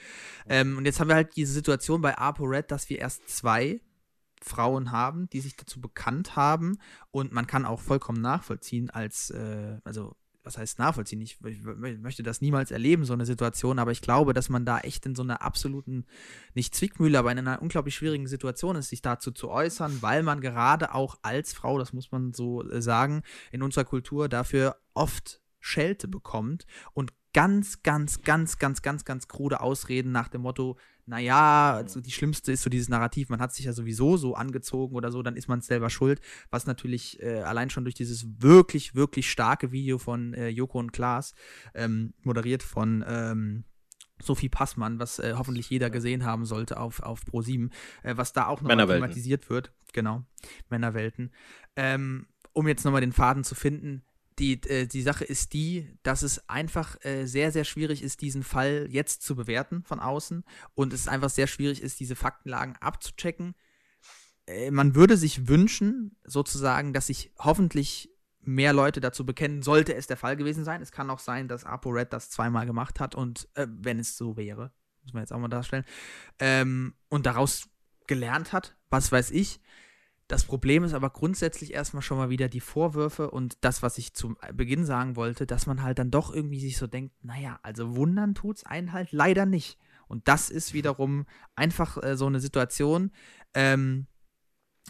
Ähm, und jetzt haben wir halt diese Situation bei ApoRed, dass wir erst zwei Frauen haben, die sich dazu bekannt haben und man kann auch vollkommen nachvollziehen als, äh, also was heißt nachvollziehen? Ich, ich möchte das niemals erleben, so eine Situation, aber ich glaube, dass man da echt in so einer absoluten, nicht Zwickmühle, aber in einer unglaublich schwierigen Situation ist, sich dazu zu äußern, weil man gerade auch als Frau, das muss man so äh, sagen, in unserer Kultur dafür oft Schelte bekommt und ganz, ganz, ganz, ganz, ganz, ganz krude Ausreden nach dem Motto, naja, also die schlimmste ist so dieses Narrativ, man hat sich ja sowieso so angezogen oder so, dann ist man selber schuld, was natürlich äh, allein schon durch dieses wirklich, wirklich starke Video von äh, Joko und Klaas, ähm, moderiert von ähm, Sophie Passmann, was äh, hoffentlich jeder gesehen haben sollte auf, auf Pro7, äh, was da auch nochmal thematisiert wird. Genau, Männerwelten. Ähm, um jetzt nochmal den Faden zu finden, die, äh, die Sache ist die, dass es einfach äh, sehr, sehr schwierig ist, diesen Fall jetzt zu bewerten von außen und es einfach sehr schwierig ist, diese Faktenlagen abzuchecken. Äh, man würde sich wünschen, sozusagen, dass sich hoffentlich mehr Leute dazu bekennen, sollte es der Fall gewesen sein. Es kann auch sein, dass ApoRed das zweimal gemacht hat und äh, wenn es so wäre, muss man jetzt auch mal darstellen, ähm, und daraus gelernt hat, was weiß ich. Das Problem ist aber grundsätzlich erstmal schon mal wieder die Vorwürfe und das, was ich zum Beginn sagen wollte, dass man halt dann doch irgendwie sich so denkt, naja, also wundern tut es einen halt leider nicht. Und das ist wiederum einfach äh, so eine Situation, ähm,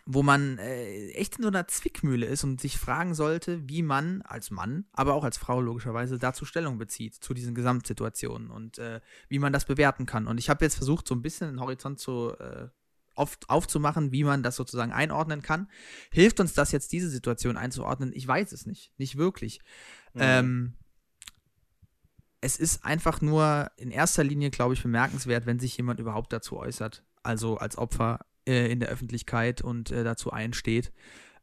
wo man äh, echt in so einer Zwickmühle ist und sich fragen sollte, wie man als Mann, aber auch als Frau logischerweise dazu Stellung bezieht, zu diesen Gesamtsituationen und äh, wie man das bewerten kann. Und ich habe jetzt versucht, so ein bisschen den Horizont zu, äh, auf, aufzumachen, wie man das sozusagen einordnen kann. Hilft uns das jetzt, diese Situation einzuordnen? Ich weiß es nicht, nicht wirklich. Mhm. Ähm, es ist einfach nur in erster Linie, glaube ich, bemerkenswert, wenn sich jemand überhaupt dazu äußert. Also als Opfer äh, in der Öffentlichkeit und äh, dazu einsteht.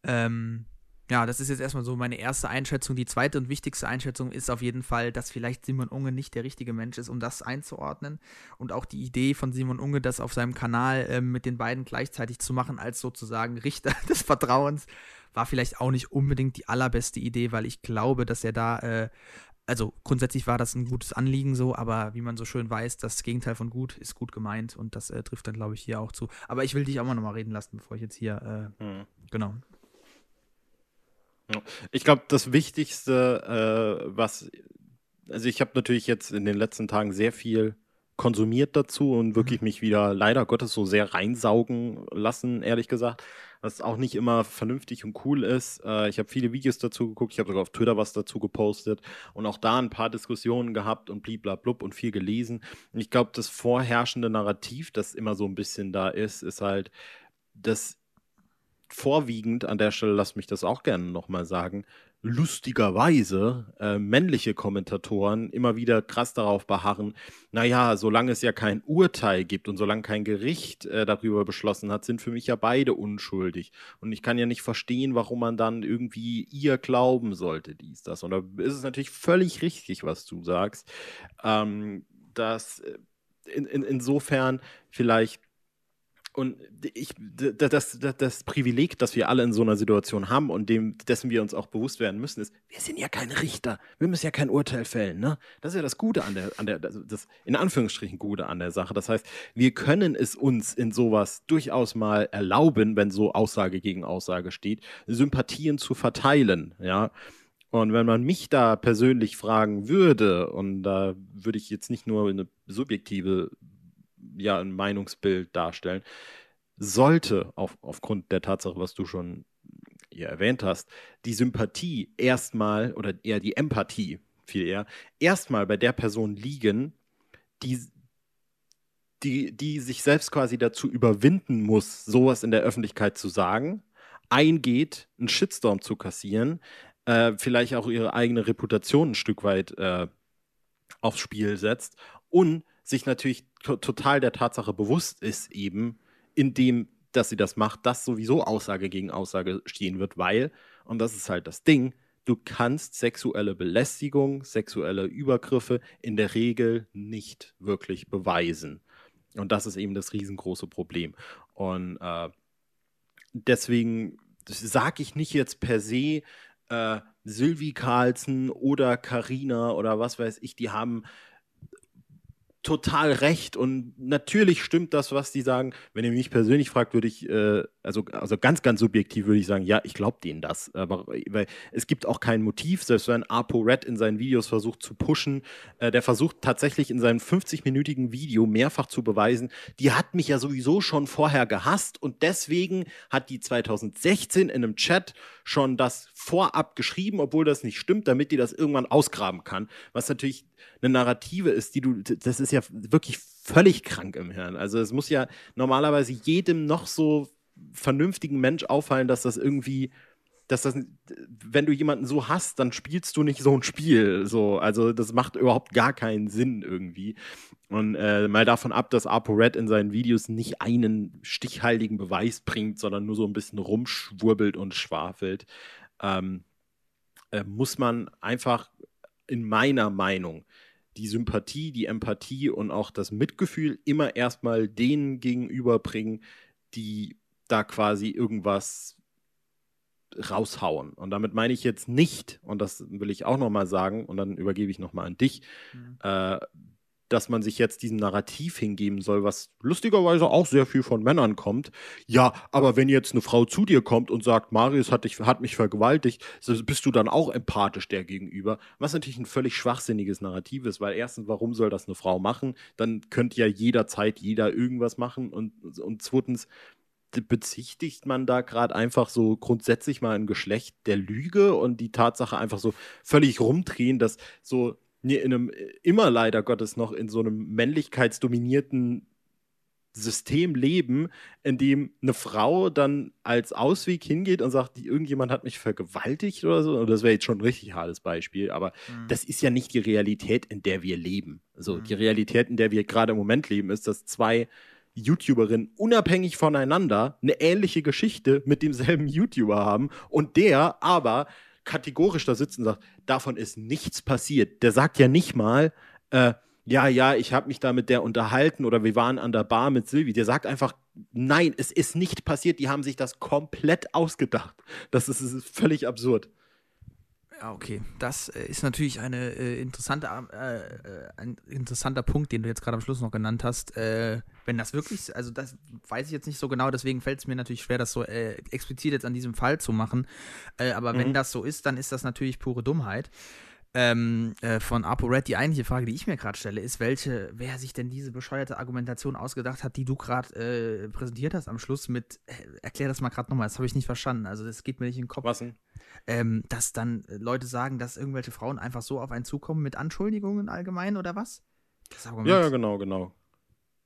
Ähm, ja, das ist jetzt erstmal so meine erste Einschätzung. Die zweite und wichtigste Einschätzung ist auf jeden Fall, dass vielleicht Simon Unge nicht der richtige Mensch ist, um das einzuordnen. Und auch die Idee von Simon Unge, das auf seinem Kanal äh, mit den beiden gleichzeitig zu machen, als sozusagen Richter des Vertrauens, war vielleicht auch nicht unbedingt die allerbeste Idee, weil ich glaube, dass er da äh, also grundsätzlich war das ein gutes Anliegen so, aber wie man so schön weiß, das Gegenteil von gut ist gut gemeint und das äh, trifft dann, glaube ich, hier auch zu. Aber ich will dich auch mal nochmal reden lassen, bevor ich jetzt hier, äh, hm. genau. Ich glaube, das Wichtigste, äh, was, also ich habe natürlich jetzt in den letzten Tagen sehr viel konsumiert dazu und wirklich mhm. mich wieder leider Gottes so sehr reinsaugen lassen, ehrlich gesagt was auch nicht immer vernünftig und cool ist. Äh, ich habe viele Videos dazu geguckt, ich habe sogar auf Twitter was dazu gepostet und auch da ein paar Diskussionen gehabt und bliblablub und viel gelesen. Und ich glaube, das vorherrschende Narrativ, das immer so ein bisschen da ist, ist halt, dass vorwiegend an der Stelle, lass mich das auch gerne nochmal sagen, lustigerweise äh, männliche Kommentatoren immer wieder krass darauf beharren, naja, solange es ja kein Urteil gibt und solange kein Gericht äh, darüber beschlossen hat, sind für mich ja beide unschuldig. Und ich kann ja nicht verstehen, warum man dann irgendwie ihr glauben sollte, dies, das. Und da ist es natürlich völlig richtig, was du sagst, ähm, dass äh, in, in, insofern vielleicht und ich, das, das, das Privileg, das wir alle in so einer Situation haben und dem, dessen wir uns auch bewusst werden müssen, ist, wir sind ja keine Richter. Wir müssen ja kein Urteil fällen. Ne? Das ist ja das Gute an der, an der das in Anführungsstrichen Gute an der Sache. Das heißt, wir können es uns in sowas durchaus mal erlauben, wenn so Aussage gegen Aussage steht, Sympathien zu verteilen. Ja. Und wenn man mich da persönlich fragen würde, und da würde ich jetzt nicht nur eine subjektive ja ein Meinungsbild darstellen, sollte auf, aufgrund der Tatsache, was du schon hier erwähnt hast, die Sympathie erstmal oder eher die Empathie viel eher erstmal bei der Person liegen, die die, die sich selbst quasi dazu überwinden muss, sowas in der Öffentlichkeit zu sagen, eingeht, einen Shitstorm zu kassieren, äh, vielleicht auch ihre eigene Reputation ein Stück weit äh, aufs Spiel setzt und sich natürlich total der Tatsache bewusst ist, eben, indem, dass sie das macht, dass sowieso Aussage gegen Aussage stehen wird, weil, und das ist halt das Ding, du kannst sexuelle Belästigung, sexuelle Übergriffe in der Regel nicht wirklich beweisen. Und das ist eben das riesengroße Problem. Und äh, deswegen sage ich nicht jetzt per se, äh, Sylvie Carlsen oder Karina oder was weiß ich, die haben total recht und natürlich stimmt das, was die sagen. Wenn ihr mich persönlich fragt, würde ich, äh, also, also ganz, ganz subjektiv würde ich sagen, ja, ich glaube denen das. Aber weil es gibt auch kein Motiv, selbst wenn Apo Red in seinen Videos versucht zu pushen, äh, der versucht tatsächlich in seinem 50-minütigen Video mehrfach zu beweisen, die hat mich ja sowieso schon vorher gehasst und deswegen hat die 2016 in einem Chat schon das vorab geschrieben, obwohl das nicht stimmt, damit die das irgendwann ausgraben kann. Was natürlich eine Narrative ist, die du, das ist ja wirklich völlig krank im Hirn. Also es muss ja normalerweise jedem noch so vernünftigen Mensch auffallen, dass das irgendwie, dass das, wenn du jemanden so hast, dann spielst du nicht so ein Spiel. So, also das macht überhaupt gar keinen Sinn irgendwie. Und äh, mal davon ab, dass ApoRed in seinen Videos nicht einen stichhaltigen Beweis bringt, sondern nur so ein bisschen rumschwurbelt und schwafelt, ähm, äh, muss man einfach in meiner Meinung die Sympathie, die Empathie und auch das Mitgefühl immer erstmal denen gegenüberbringen, die da quasi irgendwas raushauen. Und damit meine ich jetzt nicht, und das will ich auch nochmal sagen, und dann übergebe ich nochmal an dich, mhm. äh, dass man sich jetzt diesem Narrativ hingeben soll, was lustigerweise auch sehr viel von Männern kommt. Ja, aber wenn jetzt eine Frau zu dir kommt und sagt, Marius hat, dich, hat mich vergewaltigt, bist du dann auch empathisch der gegenüber. Was natürlich ein völlig schwachsinniges Narrativ ist, weil erstens, warum soll das eine Frau machen? Dann könnte ja jederzeit jeder irgendwas machen. Und, und zweitens, bezichtigt man da gerade einfach so grundsätzlich mal ein Geschlecht der Lüge und die Tatsache einfach so völlig rumdrehen, dass so in einem immer leider Gottes noch in so einem männlichkeitsdominierten System leben, in dem eine Frau dann als Ausweg hingeht und sagt, irgendjemand hat mich vergewaltigt oder so. Und das wäre jetzt schon ein richtig hartes Beispiel, aber mhm. das ist ja nicht die Realität, in der wir leben. So, mhm. die Realität, in der wir gerade im Moment leben, ist, dass zwei YouTuberinnen unabhängig voneinander eine ähnliche Geschichte mit demselben YouTuber haben und der aber kategorisch da sitzt und sagt, davon ist nichts passiert. Der sagt ja nicht mal, äh, ja, ja, ich habe mich da mit der unterhalten oder wir waren an der Bar mit Silvi. Der sagt einfach, nein, es ist nicht passiert. Die haben sich das komplett ausgedacht. Das ist, das ist völlig absurd. Ja, okay. Das äh, ist natürlich eine äh, interessante, äh, äh, ein interessanter Punkt, den du jetzt gerade am Schluss noch genannt hast. Äh, wenn das wirklich, also das weiß ich jetzt nicht so genau, deswegen fällt es mir natürlich schwer, das so äh, explizit jetzt an diesem Fall zu machen. aber mhm. wenn das so ist, dann ist das natürlich pure Dummheit ähm, äh, von ApoRed. Die eigentliche Frage, die ich mir gerade stelle, ist, welche, wer sich denn diese bescheuerte Argumentation ausgedacht hat, die du gerade äh, präsentiert hast am Schluss mit, äh, erklär das mal gerade nochmal, das habe ich nicht verstanden. Also das geht mir nicht in den Kopf. Was denn? Ähm, dass dann äh, Leute sagen, dass irgendwelche Frauen einfach so auf einen zukommen mit Anschuldigungen allgemein oder was? ja, ja, genau, genau.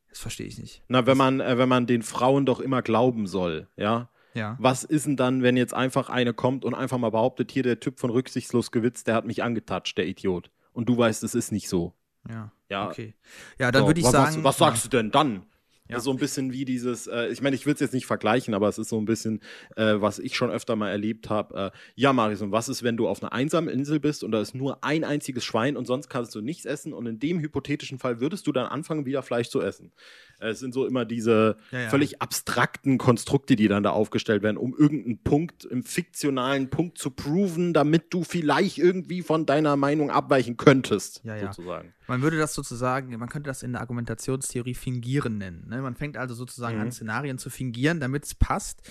Das verstehe ich nicht. Na, wenn man, äh, wenn man den Frauen doch immer glauben soll, ja, ja. Was ist denn dann, wenn jetzt einfach eine kommt und einfach mal behauptet, hier der Typ von rücksichtslos gewitzt, der hat mich angetatscht, der Idiot. Und du weißt, es ist nicht so. Ja. Ja. Okay. Ja, dann so, würde ich was, sagen. Was, sagst du denn dann? Ja. So ein bisschen wie dieses, äh, ich meine, ich will es jetzt nicht vergleichen, aber es ist so ein bisschen, äh, was ich schon öfter mal erlebt habe. Äh, ja, Marius, und was ist, wenn du auf einer einsamen Insel bist und da ist nur ein einziges Schwein und sonst kannst du nichts essen und in dem hypothetischen Fall würdest du dann anfangen, wieder Fleisch zu essen? Es sind so immer diese ja, ja. völlig abstrakten Konstrukte, die dann da aufgestellt werden, um irgendeinen Punkt im fiktionalen Punkt zu proven, damit du vielleicht irgendwie von deiner Meinung abweichen könntest, ja, sozusagen. Man würde das sozusagen, man könnte das in der Argumentationstheorie fingieren nennen. Ne? Man fängt also sozusagen mhm. an, Szenarien zu fingieren, damit es passt.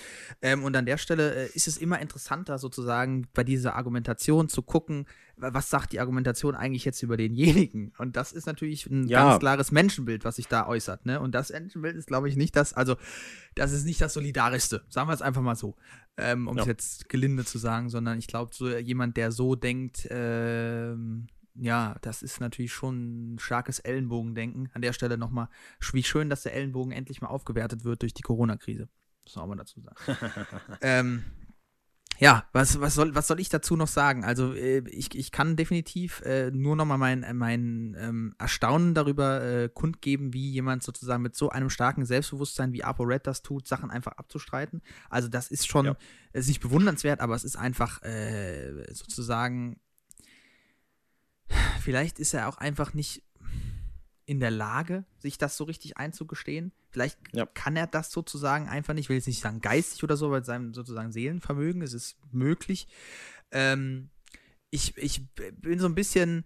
Ähm, und an der Stelle äh, ist es immer interessanter, sozusagen bei dieser Argumentation zu gucken, was sagt die Argumentation eigentlich jetzt über denjenigen? Und das ist natürlich ein ja. ganz klares Menschenbild, was sich da äußert. Ne? Und das Menschenbild ist, glaube ich, nicht das, also das ist nicht das Solidarischste, sagen wir es einfach mal so, ähm, um es jetzt gelinde zu sagen, sondern ich glaube, so jemand, der so denkt, ähm, ja, das ist natürlich schon ein starkes Ellenbogendenken. An der Stelle nochmal, wie schön, dass der Ellenbogen endlich mal aufgewertet wird durch die Corona-Krise. Muss man auch mal dazu sagen. ähm, ja, was, was, soll, was soll ich dazu noch sagen? Also äh, ich, ich kann definitiv äh, nur noch mal mein, mein ähm, Erstaunen darüber äh, kundgeben, wie jemand sozusagen mit so einem starken Selbstbewusstsein wie ApoRed das tut, Sachen einfach abzustreiten. Also das ist schon, ja. ist nicht bewundernswert, aber es ist einfach äh, sozusagen, vielleicht ist er auch einfach nicht in der Lage, sich das so richtig einzugestehen. Vielleicht ja. kann er das sozusagen einfach nicht, ich will jetzt nicht sagen geistig oder so, weil seinem sozusagen Seelenvermögen, es ist möglich. Ähm, ich, ich bin so ein bisschen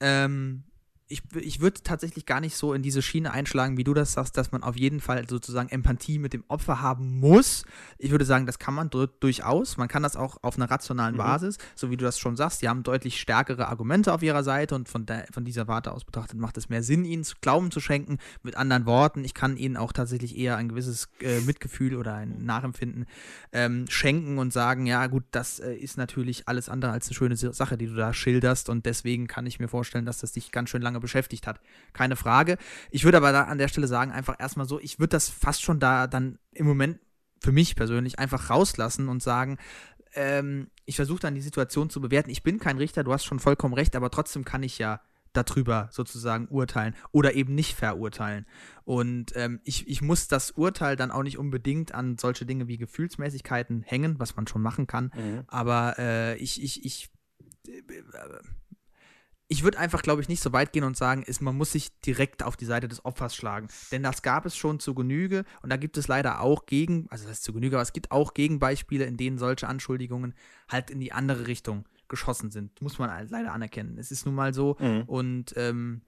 ähm, ich, ich würde tatsächlich gar nicht so in diese Schiene einschlagen, wie du das sagst, dass man auf jeden Fall sozusagen Empathie mit dem Opfer haben muss. Ich würde sagen, das kann man durchaus. Man kann das auch auf einer rationalen mhm. Basis, so wie du das schon sagst. Die haben deutlich stärkere Argumente auf ihrer Seite und von, der, von dieser Warte aus betrachtet macht es mehr Sinn, ihnen Glauben zu schenken. Mit anderen Worten, ich kann ihnen auch tatsächlich eher ein gewisses äh, Mitgefühl oder ein Nachempfinden ähm, schenken und sagen, ja gut, das äh, ist natürlich alles andere als eine schöne Sache, die du da schilderst und deswegen kann ich mir vorstellen, dass das dich ganz schön lange beschäftigt hat. Keine Frage. Ich würde aber da an der Stelle sagen, einfach erstmal so, ich würde das fast schon da dann im Moment für mich persönlich einfach rauslassen und sagen, ähm, ich versuche dann die Situation zu bewerten. Ich bin kein Richter, du hast schon vollkommen recht, aber trotzdem kann ich ja darüber sozusagen urteilen oder eben nicht verurteilen. Und ähm, ich, ich muss das Urteil dann auch nicht unbedingt an solche Dinge wie Gefühlsmäßigkeiten hängen, was man schon machen kann. Mhm. Aber äh, ich, ich, ich äh, ich würde einfach, glaube ich, nicht so weit gehen und sagen, ist, man muss sich direkt auf die Seite des Opfers schlagen. Denn das gab es schon zu Genüge und da gibt es leider auch gegen, also das ist zu Genüge, aber es gibt auch Gegenbeispiele, in denen solche Anschuldigungen halt in die andere Richtung geschossen sind. Muss man halt leider anerkennen. Es ist nun mal so. Mhm. Und ähm,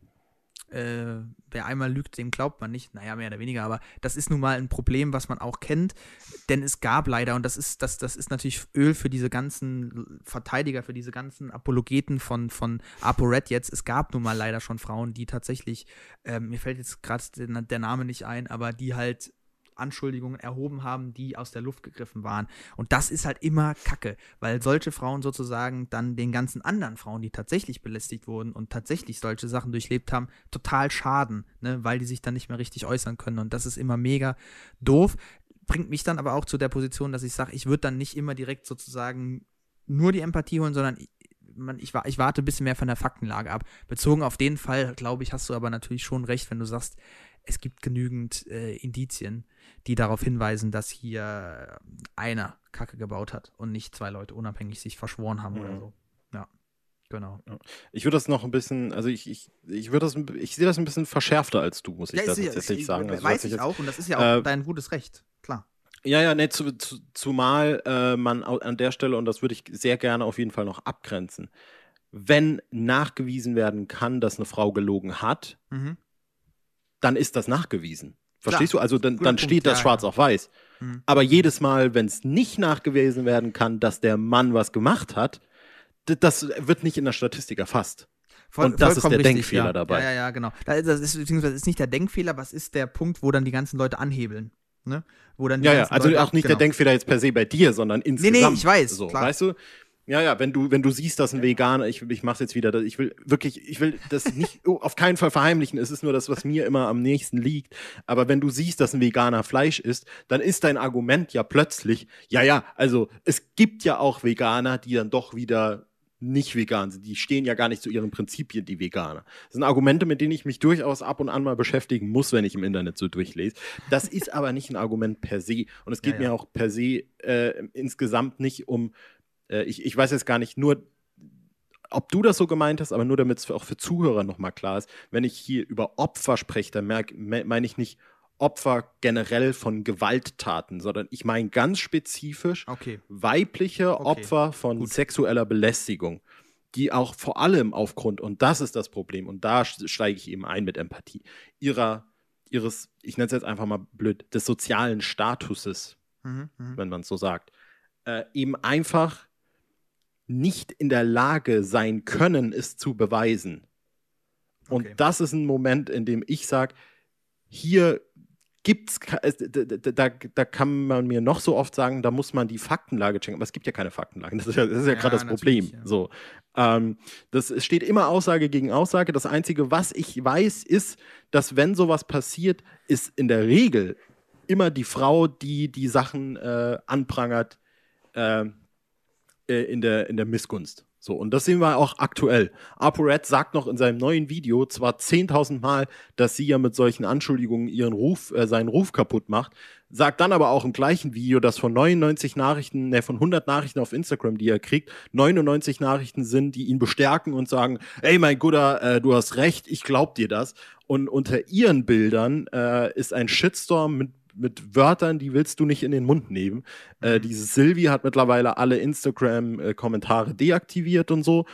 äh, wer einmal lügt, dem glaubt man nicht. Naja, mehr oder weniger, aber das ist nun mal ein Problem, was man auch kennt, denn es gab leider, und das ist, das, das ist natürlich Öl für diese ganzen Verteidiger, für diese ganzen Apologeten von, von ApoRed jetzt, es gab nun mal leider schon Frauen, die tatsächlich, ähm, mir fällt jetzt gerade der Name nicht ein, aber die halt Anschuldigungen erhoben haben, die aus der Luft gegriffen waren. Und das ist halt immer Kacke, weil solche Frauen sozusagen dann den ganzen anderen Frauen, die tatsächlich belästigt wurden und tatsächlich solche Sachen durchlebt haben, total schaden, ne? weil die sich dann nicht mehr richtig äußern können. Und das ist immer mega doof. Bringt mich dann aber auch zu der Position, dass ich sage, ich würde dann nicht immer direkt sozusagen nur die Empathie holen, sondern ich, ich, warte ein bisschen mehr von der Faktenlage ab. Bezogen auf den Fall, glaube ich, hast du aber natürlich schon recht, wenn du sagst, es gibt genügend äh, Indizien, die darauf hinweisen, dass hier einer Kacke gebaut hat und nicht zwei Leute unabhängig sich verschworen haben mhm. oder so. Ja, genau. Ich würde das noch ein bisschen, also ich, ich, ich würde das, ich sehe das ein bisschen verschärfter als du, muss ich ja, das tatsächlich ich, sagen. Also, weiß ich, ich auch und das ist ja auch äh, dein gutes Recht, klar. Ja, ja, ne, zu, zu, zumal äh, man an der Stelle, und das würde ich sehr gerne auf jeden Fall noch abgrenzen, wenn nachgewiesen werden kann, dass eine Frau gelogen hat, mhm dann ist das nachgewiesen. Verstehst Klar. du? Also dann, dann steht das schwarz auf weiß. Mhm. Aber jedes Mal, wenn es nicht nachgewiesen werden kann, dass der Mann was gemacht hat, das wird nicht in der Statistik erfasst. Voll, und das ist der richtig, Denkfehler ja. dabei. Ja, ja, ja, genau. Das ist, beziehungsweise ist nicht der Denkfehler, was ist der Punkt, wo dann die ganzen Leute anhebeln. Ne? Wo dann ja, ja, also Leute, auch nicht genau. der Denkfehler jetzt per se bei dir, sondern insgesamt. Nee, nee, ich weiß. So, klar. Weißt du? Ja, ja, wenn du, wenn du siehst, dass ein Veganer, ich, ich mach's jetzt wieder, ich will wirklich, ich will das nicht auf keinen Fall verheimlichen, es ist nur das, was mir immer am nächsten liegt. Aber wenn du siehst, dass ein Veganer Fleisch isst, dann ist dein Argument ja plötzlich, ja, ja, also es gibt ja auch Veganer, die dann doch wieder nicht vegan sind. Die stehen ja gar nicht zu ihren Prinzipien, die Veganer. Das sind Argumente, mit denen ich mich durchaus ab und an mal beschäftigen muss, wenn ich im Internet so durchlese. Das ist aber nicht ein Argument per se. Und es geht ja, ja. mir auch per se äh, insgesamt nicht um äh, ich, ich weiß jetzt gar nicht nur, ob du das so gemeint hast, aber nur damit es auch für Zuhörer nochmal klar ist, wenn ich hier über Opfer spreche, dann meine ich nicht Opfer generell von Gewalttaten, sondern ich meine ganz spezifisch okay. weibliche okay. Opfer von Gut. sexueller Belästigung, die auch vor allem aufgrund, und das ist das Problem, und da steige ich eben ein mit Empathie, ihrer, ihres, ich nenne es jetzt einfach mal blöd, des sozialen Statuses, mhm, mh. wenn man es so sagt, äh, eben einfach nicht in der Lage sein können, es zu beweisen. Und okay. das ist ein Moment, in dem ich sage, hier gibt's, da, da, da, kann man mir noch so oft sagen, da muss man die Faktenlage checken, aber es gibt ja keine Faktenlage. Das ist ja, das ist ja, ja gerade das Problem. Ja. So, ähm, das es steht immer Aussage gegen Aussage. Das Einzige, was ich weiß, ist, dass wenn sowas passiert, ist in der Regel immer die Frau, die die Sachen äh, anprangert, äh, äh, in, der, in der Missgunst. So, und das sehen wir auch aktuell. ApoRed sagt noch in seinem neuen Video zwar 10.000 Mal, dass sie ja mit solchen Anschuldigungen ihren Ruf, äh, seinen Ruf kaputt macht, sagt dann aber auch im gleichen Video, dass von 99 Nachrichten, ne, von 100 Nachrichten auf Instagram, die er kriegt, 99 Nachrichten sind, die ihn bestärken und sagen, ey, mein Guter, äh, du hast recht, ich glaub dir das. Und unter ihren Bildern äh, ist ein Shitstorm mit mit Wörtern, die willst du nicht in den Mund nehmen. Äh, mhm. diese Sylvie hat mittlerweile alle Instagram-Kommentare deaktiviert und so.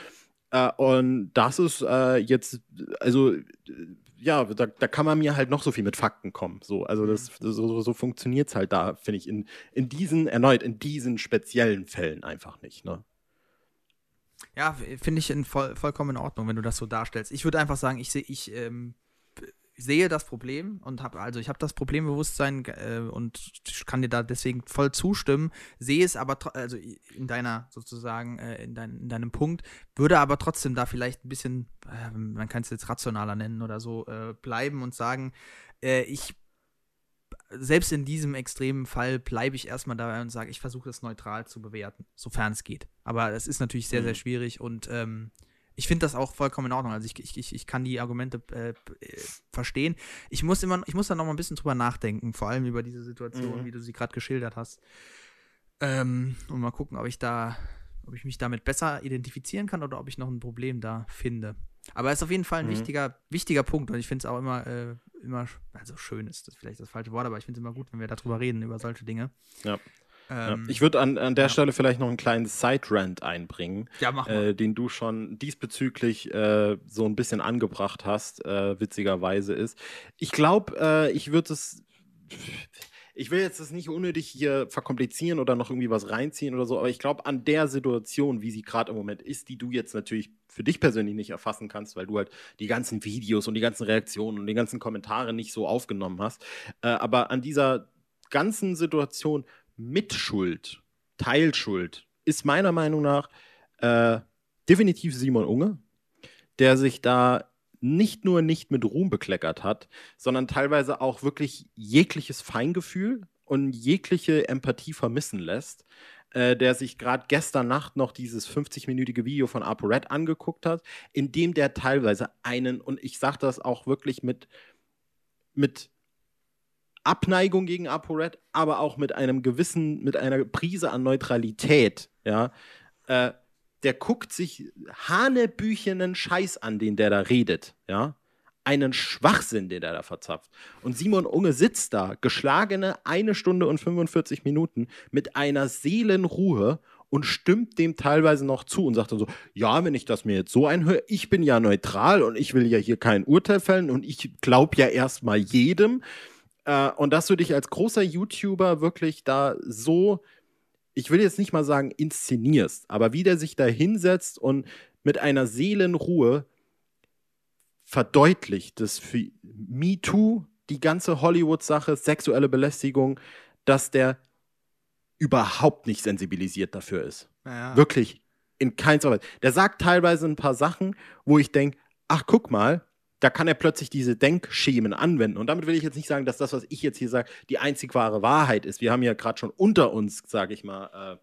Äh, und das ist äh, jetzt, also ja, da, da kann man mir halt noch so viel mit Fakten kommen. So, also das, mhm. so, so funktioniert es halt da, finde ich, in, in diesen, erneut, in diesen speziellen Fällen einfach nicht. Ne? Ja, finde ich in voll, vollkommen in Ordnung, wenn du das so darstellst. Ich würde einfach sagen, ich sehe, ich ähm, sehe das Problem und habe also ich habe das Problembewusstsein äh, und kann dir da deswegen voll zustimmen, sehe es aber also in deiner sozusagen äh, in, dein, in, deinem Punkt, würde aber trotzdem da vielleicht ein bisschen, äh, man kann es jetzt rationaler nennen oder so, äh, bleiben und sagen, äh, ich selbst in diesem extremen Fall bleibe ich erstmal dabei und sage, ich versuche es neutral zu bewerten, sofern es geht. Aber es ist natürlich sehr, mhm. sehr schwierig und ähm, ich finde das auch vollkommen in Ordnung. Also ich, ich, ich kann die Argumente äh, äh, verstehen. Ich muss immer, ich muss da noch mal ein bisschen drüber nachdenken, vor allem über diese Situation, mhm. wie du sie gerade geschildert hast. Ähm, und mal gucken, ob ich da, ob ich mich damit besser identifizieren kann oder ob ich noch ein Problem da finde. Aber es ist auf jeden Fall ein mhm. wichtiger, wichtiger Punkt und ich finde es auch immer, äh, immer, also schön ist das vielleicht das falsche Wort, aber ich finde es immer gut, wenn wir darüber reden, über solche Dinge. Ja. Ähm, Ich würde an, an der ja. Stelle vielleicht noch einen kleinen Side-Rant einbringen, ja, mach mal. äh, den du schon diesbezüglich äh, so ein bisschen angebracht hast, äh, witzigerweise ist. Ich glaube, äh, ich würde es. Ich will jetzt das nicht unnötig hier verkomplizieren oder noch irgendwie was reinziehen oder so, aber ich glaube, an der Situation, wie sie gerade im Moment ist, die du jetzt natürlich für dich persönlich nicht erfassen kannst, weil du halt die ganzen Videos und die ganzen Reaktionen und die ganzen Kommentare nicht so aufgenommen hast, äh, aber an dieser ganzen Situation Mitschuld, Teilschuld, ist meiner Meinung nach äh, definitiv Simon Unge, der sich da nicht nur nicht mit Ruhm bekleckert hat, sondern teilweise auch wirklich jegliches Feingefühl und jegliche Empathie vermissen lässt, äh, der sich gerade gestern Nacht noch dieses 50-minütige Video von ApoRed angeguckt hat, in dem der teilweise einen, und ich sage das auch wirklich mit, mit Abneigung gegen ApoRed, aber auch mit einem gewissen, mit einer Prise an Neutralität, ja, äh, der guckt sich hanebüchenen Scheiß an, den der da redet, ja. Einen Schwachsinn, den der da verzapft. Und Simon Unge sitzt da, geschlagene eine Stunde und 45 Minuten mit einer Seelenruhe und stimmt dem teilweise noch zu und sagt dann so, ja, wenn ich das mir jetzt so einhöre, ich bin ja neutral und ich will ja hier kein Urteil fällen und ich glaube ja erstmal jedem. Äh, und dass du dich als großer YouTuber wirklich da so ich will jetzt nicht mal sagen inszenierst, aber wie der sich da hinsetzt und mit einer Seelenruhe verdeutlicht, dass für MeToo, die ganze Hollywood-Sache, sexuelle Belästigung, dass der überhaupt nicht sensibilisiert dafür ist. ja. Wirklich in keinster Weise. Der sagt teilweise ein paar Sachen, wo ich denke, ach guck mal, da kann er plötzlich diese Denkschemen anwenden. Und damit will ich jetzt nicht sagen, dass das, was ich jetzt hier sage, die einzig wahre Wahrheit ist. Wir haben ja gerade schon unter uns, sage ich mal, äh,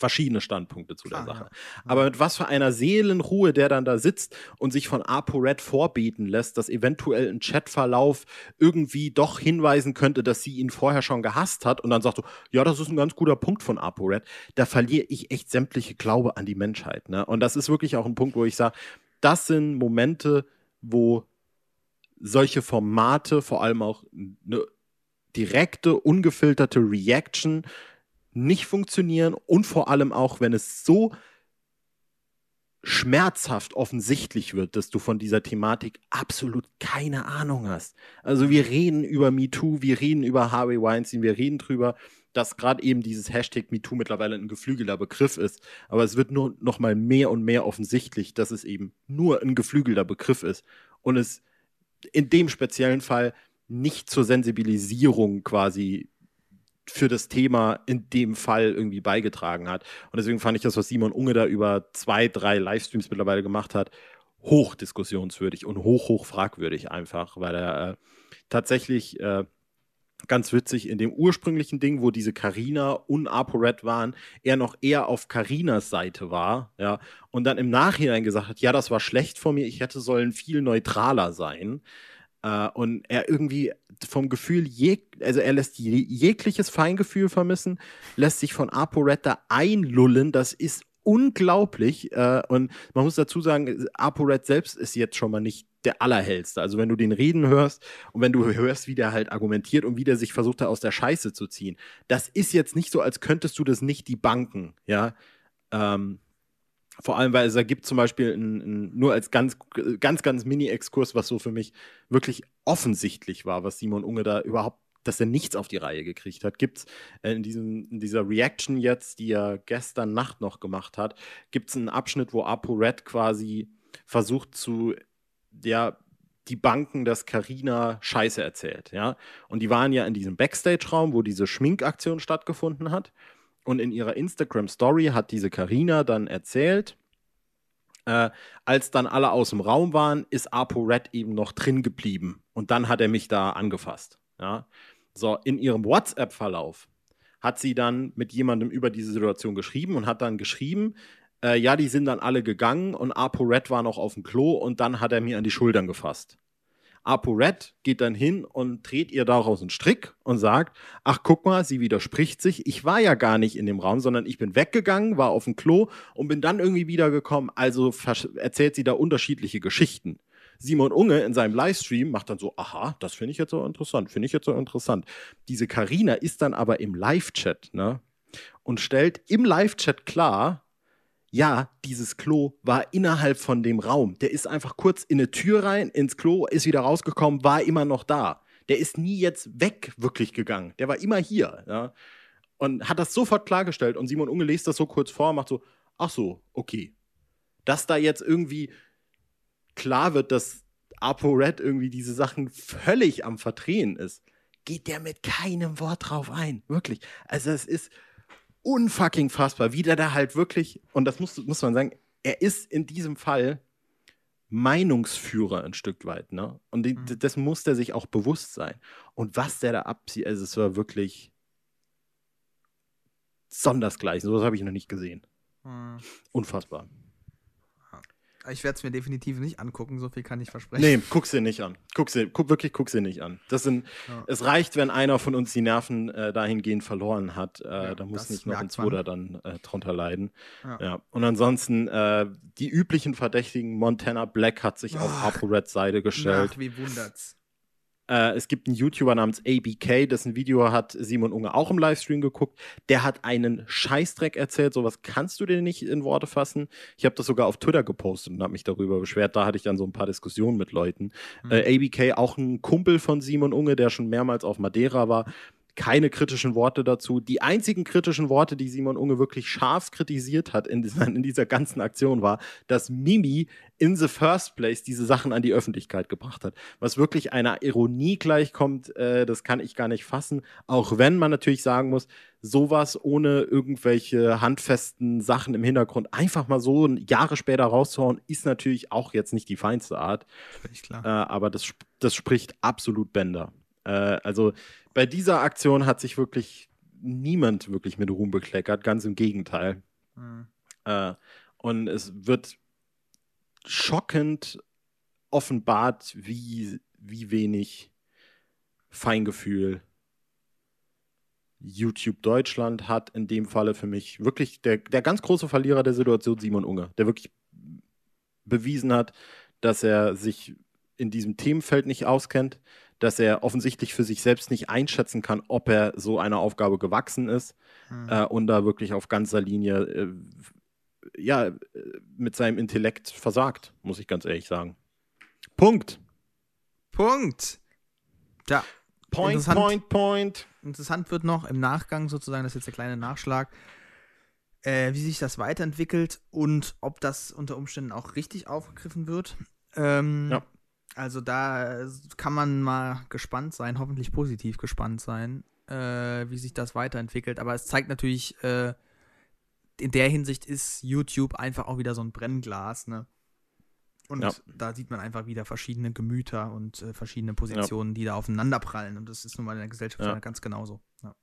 verschiedene Standpunkte zu der Klar, Sache. ja. Aber mit was für einer Seelenruhe der dann da sitzt und sich von ApoRed vorbeten lässt, dass eventuell ein Chatverlauf irgendwie doch hinweisen könnte, dass sie ihn vorher schon gehasst hat und dann sagt so, ja, das ist ein ganz guter Punkt von ApoRed, da verliere ich echt sämtliche Glaube an die Menschheit. Ne? Und das ist wirklich auch ein Punkt, wo ich sage, das sind Momente, wo solche Formate, vor allem auch eine direkte, ungefilterte Reaction nicht funktionieren und vor allem auch, wenn es so schmerzhaft offensichtlich wird, dass du von dieser Thematik absolut keine Ahnung hast. Also wir reden über MeToo, wir reden über Harvey Weinstein, wir reden drüber, dass gerade eben dieses Hashtag MeToo mittlerweile ein geflügelter Begriff ist. Aber es wird nur noch mal mehr und mehr offensichtlich, dass es eben nur ein geflügelter Begriff ist und es in dem speziellen Fall nicht zur Sensibilisierung quasi für das Thema in dem Fall irgendwie beigetragen hat. Und deswegen fand ich das, was Simon Unge da über zwei, drei Livestreams mittlerweile gemacht hat, hoch diskussionswürdig und hoch, hoch fragwürdig einfach, weil er äh, tatsächlich äh, ganz witzig in dem ursprünglichen Ding, wo diese Carina und ApoRed waren, er noch eher auf Carinas Seite war, ja, und dann im Nachhinein gesagt hat, ja, das war schlecht von mir, ich hätte sollen viel neutraler sein. Äh, und er irgendwie vom Gefühl, jeg also er lässt je jegliches Feingefühl vermissen, lässt sich von ApoRed da einlullen, das ist unglaublich. Äh, und man muss dazu sagen, ApoRed selbst ist jetzt schon mal nicht der allerhellste. Also wenn du den reden hörst und wenn du hörst, wie der halt argumentiert und wie der sich versucht hat, aus der Scheiße zu ziehen, das ist jetzt nicht so, als könntest du das nicht die Banken, ja. Ähm, vor allem, weil es ergibt zum Beispiel ein, ein, nur als ganz, ganz, ganz Mini-Exkurs, was so für mich wirklich offensichtlich war, was Simon Unge da überhaupt, dass er nichts auf die Reihe gekriegt hat, gibt es in, diesem, in dieser Reaction jetzt, die er gestern Nacht noch gemacht hat, gibt es einen Abschnitt, wo ApoRed quasi versucht zu, ja, die Banken, dass Carina Scheiße erzählt, ja. Und die waren ja in diesem Backstage-Raum, wo diese Schminkaktion stattgefunden hat. Und in ihrer Instagram-Story hat diese Karina dann erzählt, äh, als dann alle aus dem Raum waren, ist ApoRed eben noch drin geblieben. Und dann hat er mich da angefasst. Ja? So, in ihrem WhatsApp-Verlauf hat sie dann mit jemandem über diese Situation geschrieben und hat dann geschrieben, äh, ja, die sind dann alle gegangen und ApoRed war noch auf dem Klo und dann hat er mir an die Schultern gefasst. ApoRed geht dann hin und dreht ihr daraus einen Strick und sagt, ach guck mal, sie widerspricht sich, ich war ja gar nicht in dem Raum, sondern ich bin weggegangen, war auf dem Klo und bin dann irgendwie wiedergekommen, also erzählt sie da unterschiedliche Geschichten. Simon Unge in seinem Livestream macht dann so, aha, das finde ich jetzt so interessant, finde ich jetzt so interessant. Diese Karina ist dann aber im Live-Chat, ne? und stellt im Live-Chat klar, ja, dieses Klo war innerhalb von dem Raum. Der ist einfach kurz in eine Tür rein, ins Klo, ist wieder rausgekommen, war immer noch da. Der ist nie jetzt weg wirklich gegangen. Der war immer hier. Ja? Und hat das sofort klargestellt. Und Simon Unge liest das so kurz vor und macht so, ach so, okay. Dass da jetzt irgendwie klar wird, dass ApoRed irgendwie diese Sachen völlig am Verdrehen ist, geht der mit keinem Wort drauf ein. Wirklich. Also es ist unfucking fassbar, wie der da halt wirklich, und das muss, muss man sagen, er ist in diesem Fall Meinungsführer ein Stück weit, ne? Und die, Mhm. das muss der sich auch bewusst sein. Und was der da abzieht, also es war wirklich sondersgleichen. Sowas habe ich noch nicht gesehen. Hm. Unfassbar. Ich werde es mir definitiv nicht angucken, so viel kann ich versprechen. Nee, guck's dir nicht an. Guck's dir, guck, wirklich, guck's dir nicht an. Das sind, Ja. es reicht, wenn einer von uns die Nerven äh, dahingehend verloren hat. Äh, Ja, da muss nicht noch ein. Zweiter dann äh, drunter leiden. Ja. Ja. Und ansonsten, äh, die üblichen Verdächtigen, Montana Black hat sich auf Ach. ApoReds Seite gestellt. Ach, wie wundert's. Äh, es gibt einen YouTuber namens ABK, dessen Video hat Simon Unge auch im Livestream geguckt. Der hat einen Scheißdreck erzählt. Sowas kannst du dir nicht in Worte fassen. Ich habe das sogar auf Twitter gepostet und habe mich darüber beschwert. Da hatte ich dann so ein paar Diskussionen mit Leuten. Mhm. Äh, ABK, auch ein Kumpel von Simon Unge, der schon mehrmals auf Madeira war. Keine kritischen Worte dazu. Die einzigen kritischen Worte, die Simon Unge wirklich scharf kritisiert hat in dieser, in dieser ganzen Aktion, war, dass Mimi in the first place diese Sachen an die Öffentlichkeit gebracht hat. Was wirklich einer Ironie gleichkommt, äh, das kann ich gar nicht fassen. Auch wenn man natürlich sagen muss, sowas ohne irgendwelche handfesten Sachen im Hintergrund einfach mal so Jahre später rauszuhauen, ist natürlich auch jetzt nicht die feinste Art. Äh, aber das, das spricht absolut Bänder. Äh, also bei dieser Aktion hat sich wirklich niemand wirklich mit Ruhm bekleckert, ganz im Gegenteil. Hm. Äh, und es wird schockend offenbart, wie, wie wenig Feingefühl YouTube Deutschland hat in dem Falle für mich wirklich der, der ganz große Verlierer der Situation Simon Unge, der wirklich bewiesen hat, dass er sich in diesem Themenfeld nicht auskennt, dass er offensichtlich für sich selbst nicht einschätzen kann, ob er so einer Aufgabe gewachsen ist Hm. äh, und da wirklich auf ganzer Linie äh, ja, mit seinem Intellekt versagt, muss ich ganz ehrlich sagen. Punkt. Punkt. Ja, Point, point, point. interessant wird noch im Nachgang sozusagen, das ist jetzt der kleine Nachschlag, äh, wie sich das weiterentwickelt und ob das unter Umständen auch richtig aufgegriffen wird. Ähm, Ja. Also da kann man mal gespannt sein, hoffentlich positiv gespannt sein, äh, wie sich das weiterentwickelt. Aber es zeigt natürlich, äh, in der Hinsicht ist YouTube einfach auch wieder so ein Brennglas, ne? Und Ja. da sieht man einfach wieder verschiedene Gemüter und äh, verschiedene Positionen, die da aufeinanderprallen. Und das ist nun mal in der Gesellschaft Ja. ganz genauso. Ja.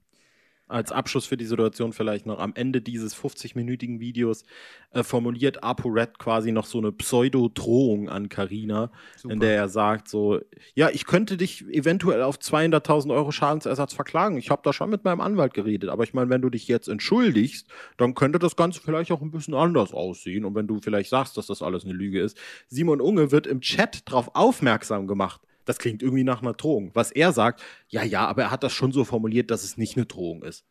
Als Abschluss für die Situation vielleicht noch am Ende dieses 50-minütigen Videos äh, formuliert ApoRed quasi noch so eine Pseudo-Drohung an Carina, in der er sagt so, ja, ich könnte dich eventuell auf 200.000 Euro Schadensersatz verklagen. Ich habe da schon mit meinem Anwalt geredet. Aber ich meine, wenn du dich jetzt entschuldigst, dann könnte das Ganze vielleicht auch ein bisschen anders aussehen. Und wenn du vielleicht sagst, dass das alles eine Lüge ist. Simon Unge wird im Chat darauf aufmerksam gemacht. Das klingt irgendwie nach einer Drohung. Was er sagt, ja, ja, aber er hat das schon so formuliert, dass es nicht eine Drohung ist.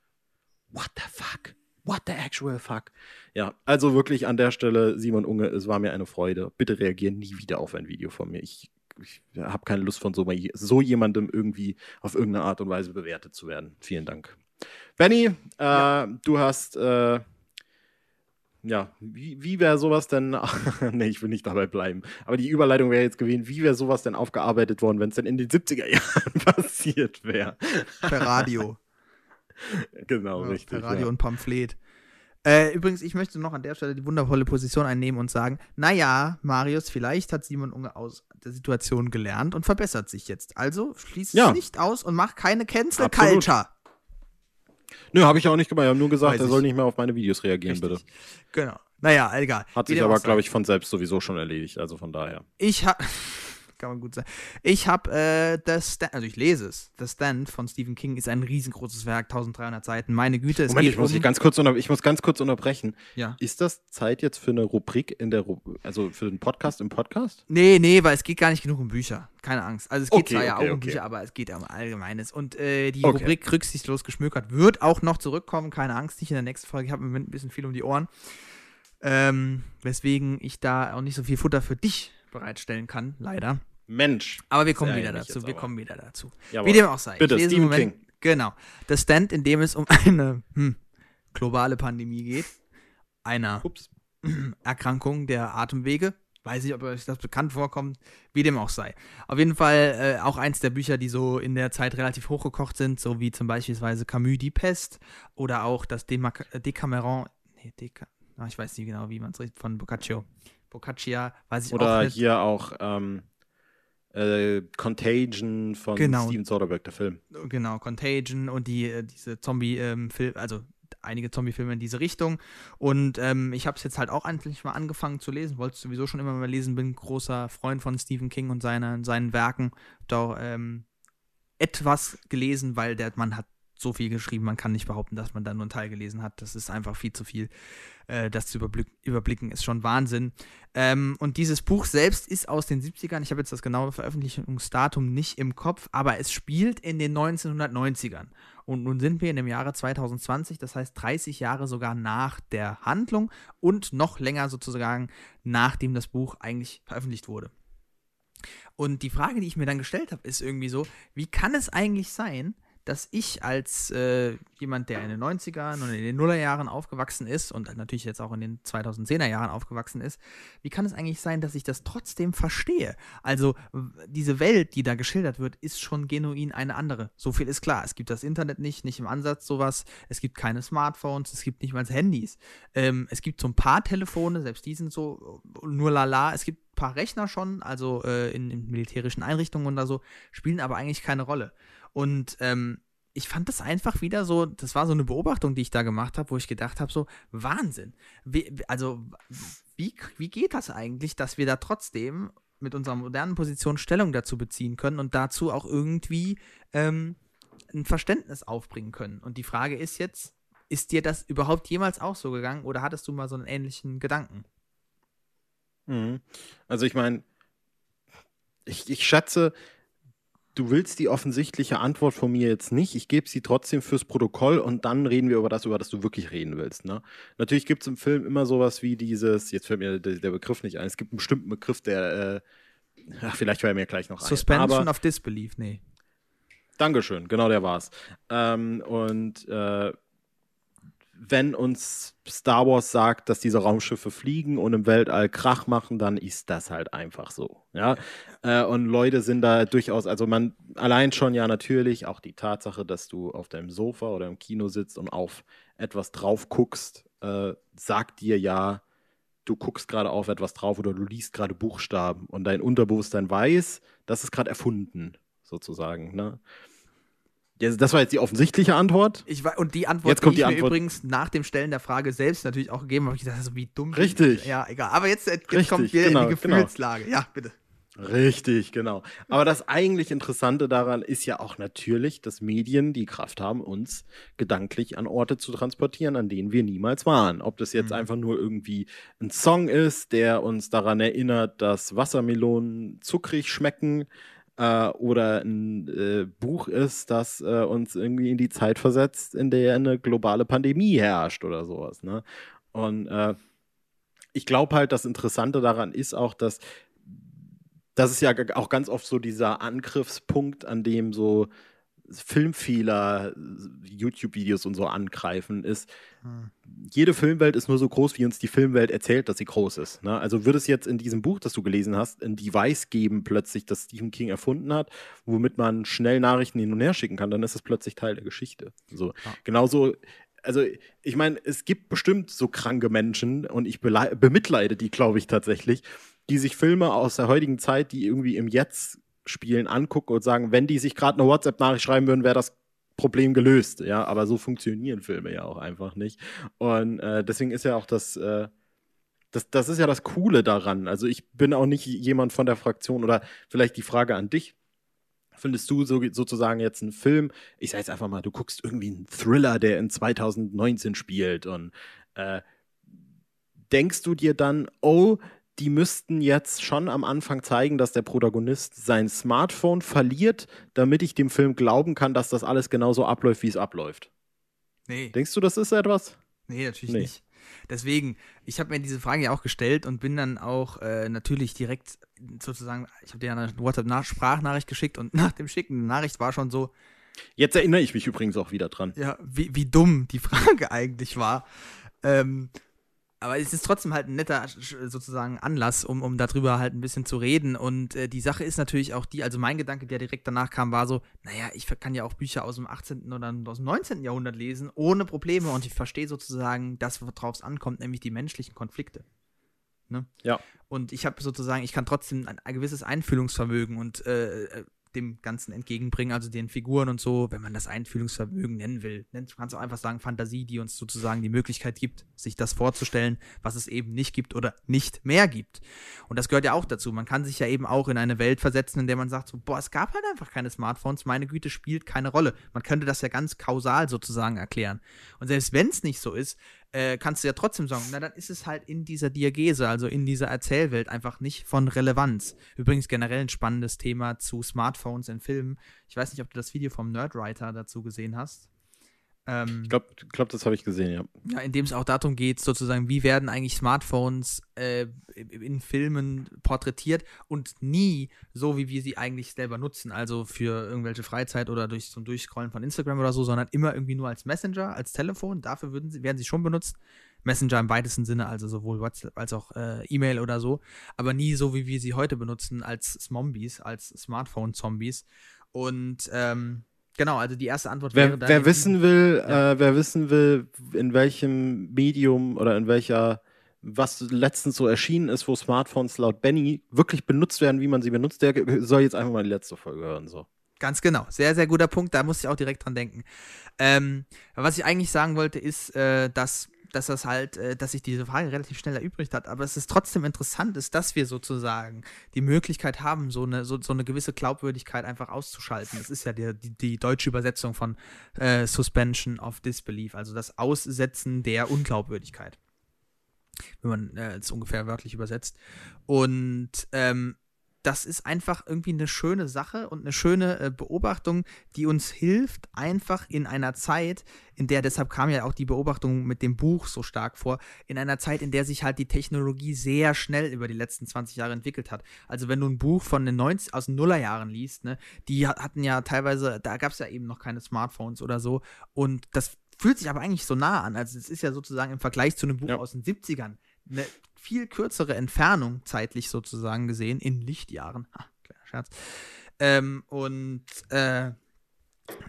What the fuck? What the actual fuck? Ja, also wirklich an der Stelle, Simon Unge, es war mir eine Freude. Bitte reagieren nie wieder auf ein Video von mir. Ich, ich habe keine Lust von so, so jemandem irgendwie auf irgendeine Art und Weise bewertet zu werden. Vielen Dank. Benny, äh, Ja. du hast, äh, ja, wie, wie wäre sowas denn, nee, ich will nicht dabei bleiben, aber die Überleitung wäre jetzt gewesen, wie wäre sowas denn aufgearbeitet worden, wenn es denn in den 70er Jahren passiert wäre? Per Radio. genau, Ja, richtig. Per Radio ja. und Pamphlet. Äh, übrigens, ich möchte noch an der Stelle die wundervolle Position einnehmen und sagen, naja, Marius, vielleicht hat Simon Unge aus der Situation gelernt und verbessert sich jetzt. Also schließ Ja. es nicht aus und mach keine Cancel. Culture. Nö, habe ich auch nicht gemacht. Ich habe nur gesagt, Weiß er ich. soll nicht mehr auf meine Videos reagieren, Richtig. bitte. Genau. Naja, egal. Hat Wie sich aber, glaube ich, von selbst sowieso schon erledigt. Also von daher. Ich habe. Kann man gut sagen. Ich habe äh, The Stand, also ich lese es. The Stand von Stephen King ist ein riesengroßes Werk, 1300 Seiten. Meine Güte, es Moment, ich muss, um, ganz kurz ich muss ganz kurz unterbrechen. ja. Ist das Zeit jetzt für eine Rubrik in der, Ru also für den Podcast im Podcast? Nee, nee, weil es geht gar nicht genug um Bücher. Keine Angst. Also es geht Okay, zwar ja okay, auch um okay. Bücher, aber es geht ja um Allgemeines. Und äh, die. Rubrik rücksichtslos geschmökert wird auch noch zurückkommen. Keine Angst, nicht in der nächsten Folge. Ich habe im Moment ein bisschen viel um die Ohren. Ähm, weswegen ich da auch nicht so viel Futter für dich bereitstellen kann, leider. Mensch. Aber wir kommen wieder dazu. Wir kommen wieder dazu. Jawohl. Wie dem auch sei. Bitte, Stephen Moment, King. Genau. Das Stand, in dem es um eine hm, globale Pandemie geht. Einer Ups. Erkrankung der Atemwege. Weiß nicht, ob euch das bekannt vorkommt, wie dem auch sei. Auf jeden Fall äh, auch eins der Bücher, die so in der Zeit relativ hochgekocht sind, so wie zum beispielsweise Camus Die Pest oder auch das Demac Decameron, nee, Deca, ah, ich weiß nicht genau, wie man es richtig, von Boccaccio. Boccaccia, weiß ich Oder auch nicht. hier auch ähm, äh, Contagion von Genau. Steven Soderbergh, der Film. Genau, Contagion und die, äh, diese Zombie-Filme, also einige Zombie-Filme in diese Richtung. Und ähm, ich habe es jetzt halt auch endlich mal angefangen zu lesen, wollte es sowieso schon immer mal lesen, bin großer Freund von Stephen King und seiner, seinen Werken. Hab Da auch ähm, etwas gelesen, weil der Mann hat so viel geschrieben, man kann nicht behaupten, dass man da nur einen Teil gelesen hat. Das ist einfach viel zu viel. Äh, das zu überblick überblicken ist schon Wahnsinn. Ähm, und dieses Buch selbst ist aus den 70ern. Ich habe jetzt das genaue Veröffentlichungsdatum nicht im Kopf, aber es spielt in den 1990ern. Und nun sind wir in dem Jahre 2020, das heißt 30 Jahre sogar nach der Handlung und noch länger sozusagen, nachdem das Buch eigentlich veröffentlicht wurde. Und die Frage, die ich mir dann gestellt habe, ist irgendwie so, wie kann es eigentlich sein, dass ich als äh, jemand, der in den 90ern und in den Nullerjahren aufgewachsen ist und natürlich jetzt auch in den 2010er Jahren aufgewachsen ist, wie kann es eigentlich sein, dass ich das trotzdem verstehe? Also diese Welt, die da geschildert wird, ist schon genuin eine andere. So viel ist klar. Es gibt das Internet nicht, nicht im Ansatz sowas. Es gibt keine Smartphones, es gibt nicht mal Handys. Ähm, es gibt so ein paar Telefone, selbst die sind so nur lala. Es gibt ein paar Rechner schon, also äh, in, in militärischen Einrichtungen oder so, spielen aber eigentlich keine Rolle. Und ähm, ich fand das einfach wieder so, das war so eine Beobachtung, die ich da gemacht habe, wo ich gedacht habe, so, Wahnsinn. Wie, also, wie, wie geht das eigentlich, dass wir da trotzdem mit unserer modernen Position Stellung dazu beziehen können und dazu auch irgendwie ähm, ein Verständnis aufbringen können? Und die Frage ist jetzt, ist dir das überhaupt jemals auch so gegangen oder hattest du mal so einen ähnlichen Gedanken? Mhm. Also ich meine, ich, ich schätze, du willst die offensichtliche Antwort von mir jetzt nicht. Ich gebe sie trotzdem fürs Protokoll und dann reden wir über das, über das du wirklich reden willst. Ne? Natürlich gibt es im Film immer sowas wie dieses, jetzt fällt mir der, der Begriff nicht ein, es gibt einen bestimmten Begriff, der, äh, ach, vielleicht fällt mir gleich noch ein. Suspension of Disbelief, nee. Dankeschön, genau der war's. Ähm, und äh, wenn uns Star Wars sagt, dass diese Raumschiffe fliegen und im Weltall Krach machen, dann ist das halt einfach so. Ja. Äh, und Leute sind da durchaus, also man allein schon ja natürlich auch die Tatsache, dass du auf deinem Sofa oder im Kino sitzt und auf etwas drauf guckst, äh, sagt dir ja, du guckst gerade auf etwas drauf oder du liest gerade Buchstaben und dein Unterbewusstsein weiß, das ist gerade erfunden, sozusagen. Ne? Das war jetzt die offensichtliche Antwort. Ich war, und die Antwort, Jetzt kommt die ich die mir Antwort. übrigens nach dem Stellen der Frage selbst natürlich auch gegeben habe, ich gedacht, so wie dumm. Richtig. Ja, egal. Aber jetzt, jetzt Richtig, kommt wieder genau, in die Gefühlslage. Ja, bitte. Richtig, genau. Aber das eigentlich Interessante daran ist ja auch natürlich, dass Medien die Kraft haben, uns gedanklich an Orte zu transportieren, an denen wir niemals waren. Ob das jetzt Mhm. einfach nur irgendwie ein Song ist, der uns daran erinnert, dass Wassermelonen zuckrig schmecken, äh, oder ein äh, Buch ist, das äh, uns irgendwie in die Zeit versetzt, in der eine globale Pandemie herrscht oder sowas. Ne? Und äh, ich glaube halt, das Interessante daran ist auch, dass das ist ja auch ganz oft so dieser Angriffspunkt, an dem so Filmfehler, YouTube-Videos und so angreifen, ist, Hm. jede Filmwelt ist nur so groß, wie uns die Filmwelt erzählt, dass sie groß ist. Ne? Also würde es jetzt in diesem Buch, das du gelesen hast, ein Device geben, plötzlich, das Stephen King erfunden hat, womit man schnell Nachrichten hin und her schicken kann, dann ist es plötzlich Teil der Geschichte. So. Ja. Genauso, also ich meine, es gibt bestimmt so kranke Menschen und ich bemitleide die, glaube ich, tatsächlich, die sich Filme aus der heutigen Zeit, die irgendwie im Jetzt spielen, angucken und sagen, wenn die sich gerade eine WhatsApp-Nachricht schreiben würden, wäre das Problem gelöst. Ja, aber so funktionieren Filme ja auch einfach nicht. Und äh, deswegen ist ja auch das, äh, Das, das ist ja das Coole daran. Also ich bin auch nicht jemand von der Fraktion oder vielleicht die Frage an dich. Findest du so, sozusagen jetzt einen Film, ich sag jetzt einfach mal, du guckst irgendwie einen Thriller, der in 2019 spielt und äh, denkst du dir dann, oh, die müssten jetzt schon am Anfang zeigen, dass der Protagonist sein Smartphone verliert, damit ich dem Film glauben kann, dass das alles genauso abläuft, wie es abläuft. Nee. Denkst du, das ist etwas? Nee, natürlich Nee. nicht. Deswegen, ich habe mir diese Frage ja auch gestellt und bin dann auch äh, natürlich direkt sozusagen, ich habe dir eine WhatsApp-Sprachnachricht geschickt und nach dem Schicken der Nachricht war schon so, Jetzt erinnere ich mich übrigens auch wieder dran. ja, wie, wie dumm die Frage eigentlich war. Ähm, aber es ist trotzdem halt ein netter sch- sozusagen Anlass, um, um darüber halt ein bisschen zu reden. Und äh, die Sache ist natürlich auch die, also mein Gedanke, der direkt danach kam, war so, naja, ich kann ja auch Bücher aus dem 18. oder aus dem 19. Jahrhundert lesen, ohne Probleme. Und ich verstehe sozusagen das, worauf es ankommt, nämlich die menschlichen Konflikte. Ne? Ja. Und ich habe sozusagen, ich kann trotzdem ein, ein gewisses Einfühlungsvermögen und äh, äh, dem Ganzen entgegenbringen, also den Figuren und so, wenn man das Einfühlungsvermögen nennen will. Nennt- Du kannst auch einfach sagen Fantasie, die uns sozusagen die Möglichkeit gibt, sich das vorzustellen, was es eben nicht gibt oder nicht mehr gibt. Und das gehört ja auch dazu. Man kann sich ja eben auch in eine Welt versetzen, in der man sagt, so, boah, es gab halt einfach keine Smartphones, meine Güte spielt keine Rolle. Man könnte das ja ganz kausal sozusagen erklären. Und selbst wenn es nicht so ist, äh, kannst du ja trotzdem sagen, na dann ist es halt in dieser Diagese, also in dieser Erzählwelt einfach nicht von Relevanz. Übrigens generell ein spannendes Thema zu Smartphones in Filmen. Ich weiß nicht, ob du das Video vom Nerdwriter dazu gesehen hast. Ähm, Ich glaube, glaub, das habe ich gesehen, ja. ja, in dem es auch darum geht, sozusagen, wie werden eigentlich Smartphones äh, in Filmen porträtiert und nie so, wie wir sie eigentlich selber nutzen, also für irgendwelche Freizeit oder durch zum Durchscrollen von Instagram oder so, sondern immer irgendwie nur als Messenger, als Telefon. Dafür würden sie, werden sie schon benutzt. Messenger im weitesten Sinne, also sowohl WhatsApp als auch äh, E-Mail oder so, aber nie so, wie wir sie heute benutzen, als Zombies, als Smartphone-Zombies. Und ähm, genau, also die erste Antwort Wer, wäre dann wer wissen will, Ja. äh, wer wissen will, in welchem Medium oder in welcher, was letztens so erschienen ist, wo Smartphones laut Benny wirklich benutzt werden, wie man sie benutzt, der soll jetzt einfach mal die letzte Folge hören. So. Ganz genau. Sehr, sehr guter Punkt. Da musste ich auch direkt dran denken. Ähm, was ich eigentlich sagen wollte, ist, äh, dass, dass das halt, äh, dass sich diese Frage relativ schnell erübrigt hat. Aber es ist trotzdem interessant, ist, dass wir sozusagen die Möglichkeit haben, so eine, so, so eine gewisse Glaubwürdigkeit einfach auszuschalten. Das ist ja die, die, die deutsche Übersetzung von äh, Suspension of Disbelief, also das Aussetzen der Unglaubwürdigkeit. Wenn man äh, es ungefähr wörtlich übersetzt. Und ähm, das ist einfach irgendwie eine schöne Sache und eine schöne äh, Beobachtung, die uns hilft, einfach in einer Zeit, in der, deshalb kam ja auch die Beobachtung mit dem Buch so stark vor, in einer Zeit, in der sich halt die Technologie sehr schnell über die letzten 20 Jahre entwickelt hat. Also wenn du ein Buch von den 90, aus den Nullerjahren liest, ne, die ha- hatten ja teilweise, da gab es ja eben noch keine Smartphones oder so und das fühlt sich aber eigentlich so nah an. Also es ist ja sozusagen im Vergleich zu einem Buch Ja. aus den 70ern eine viel kürzere Entfernung zeitlich sozusagen gesehen, in Lichtjahren. Ha, kleiner Scherz. Ähm, und äh,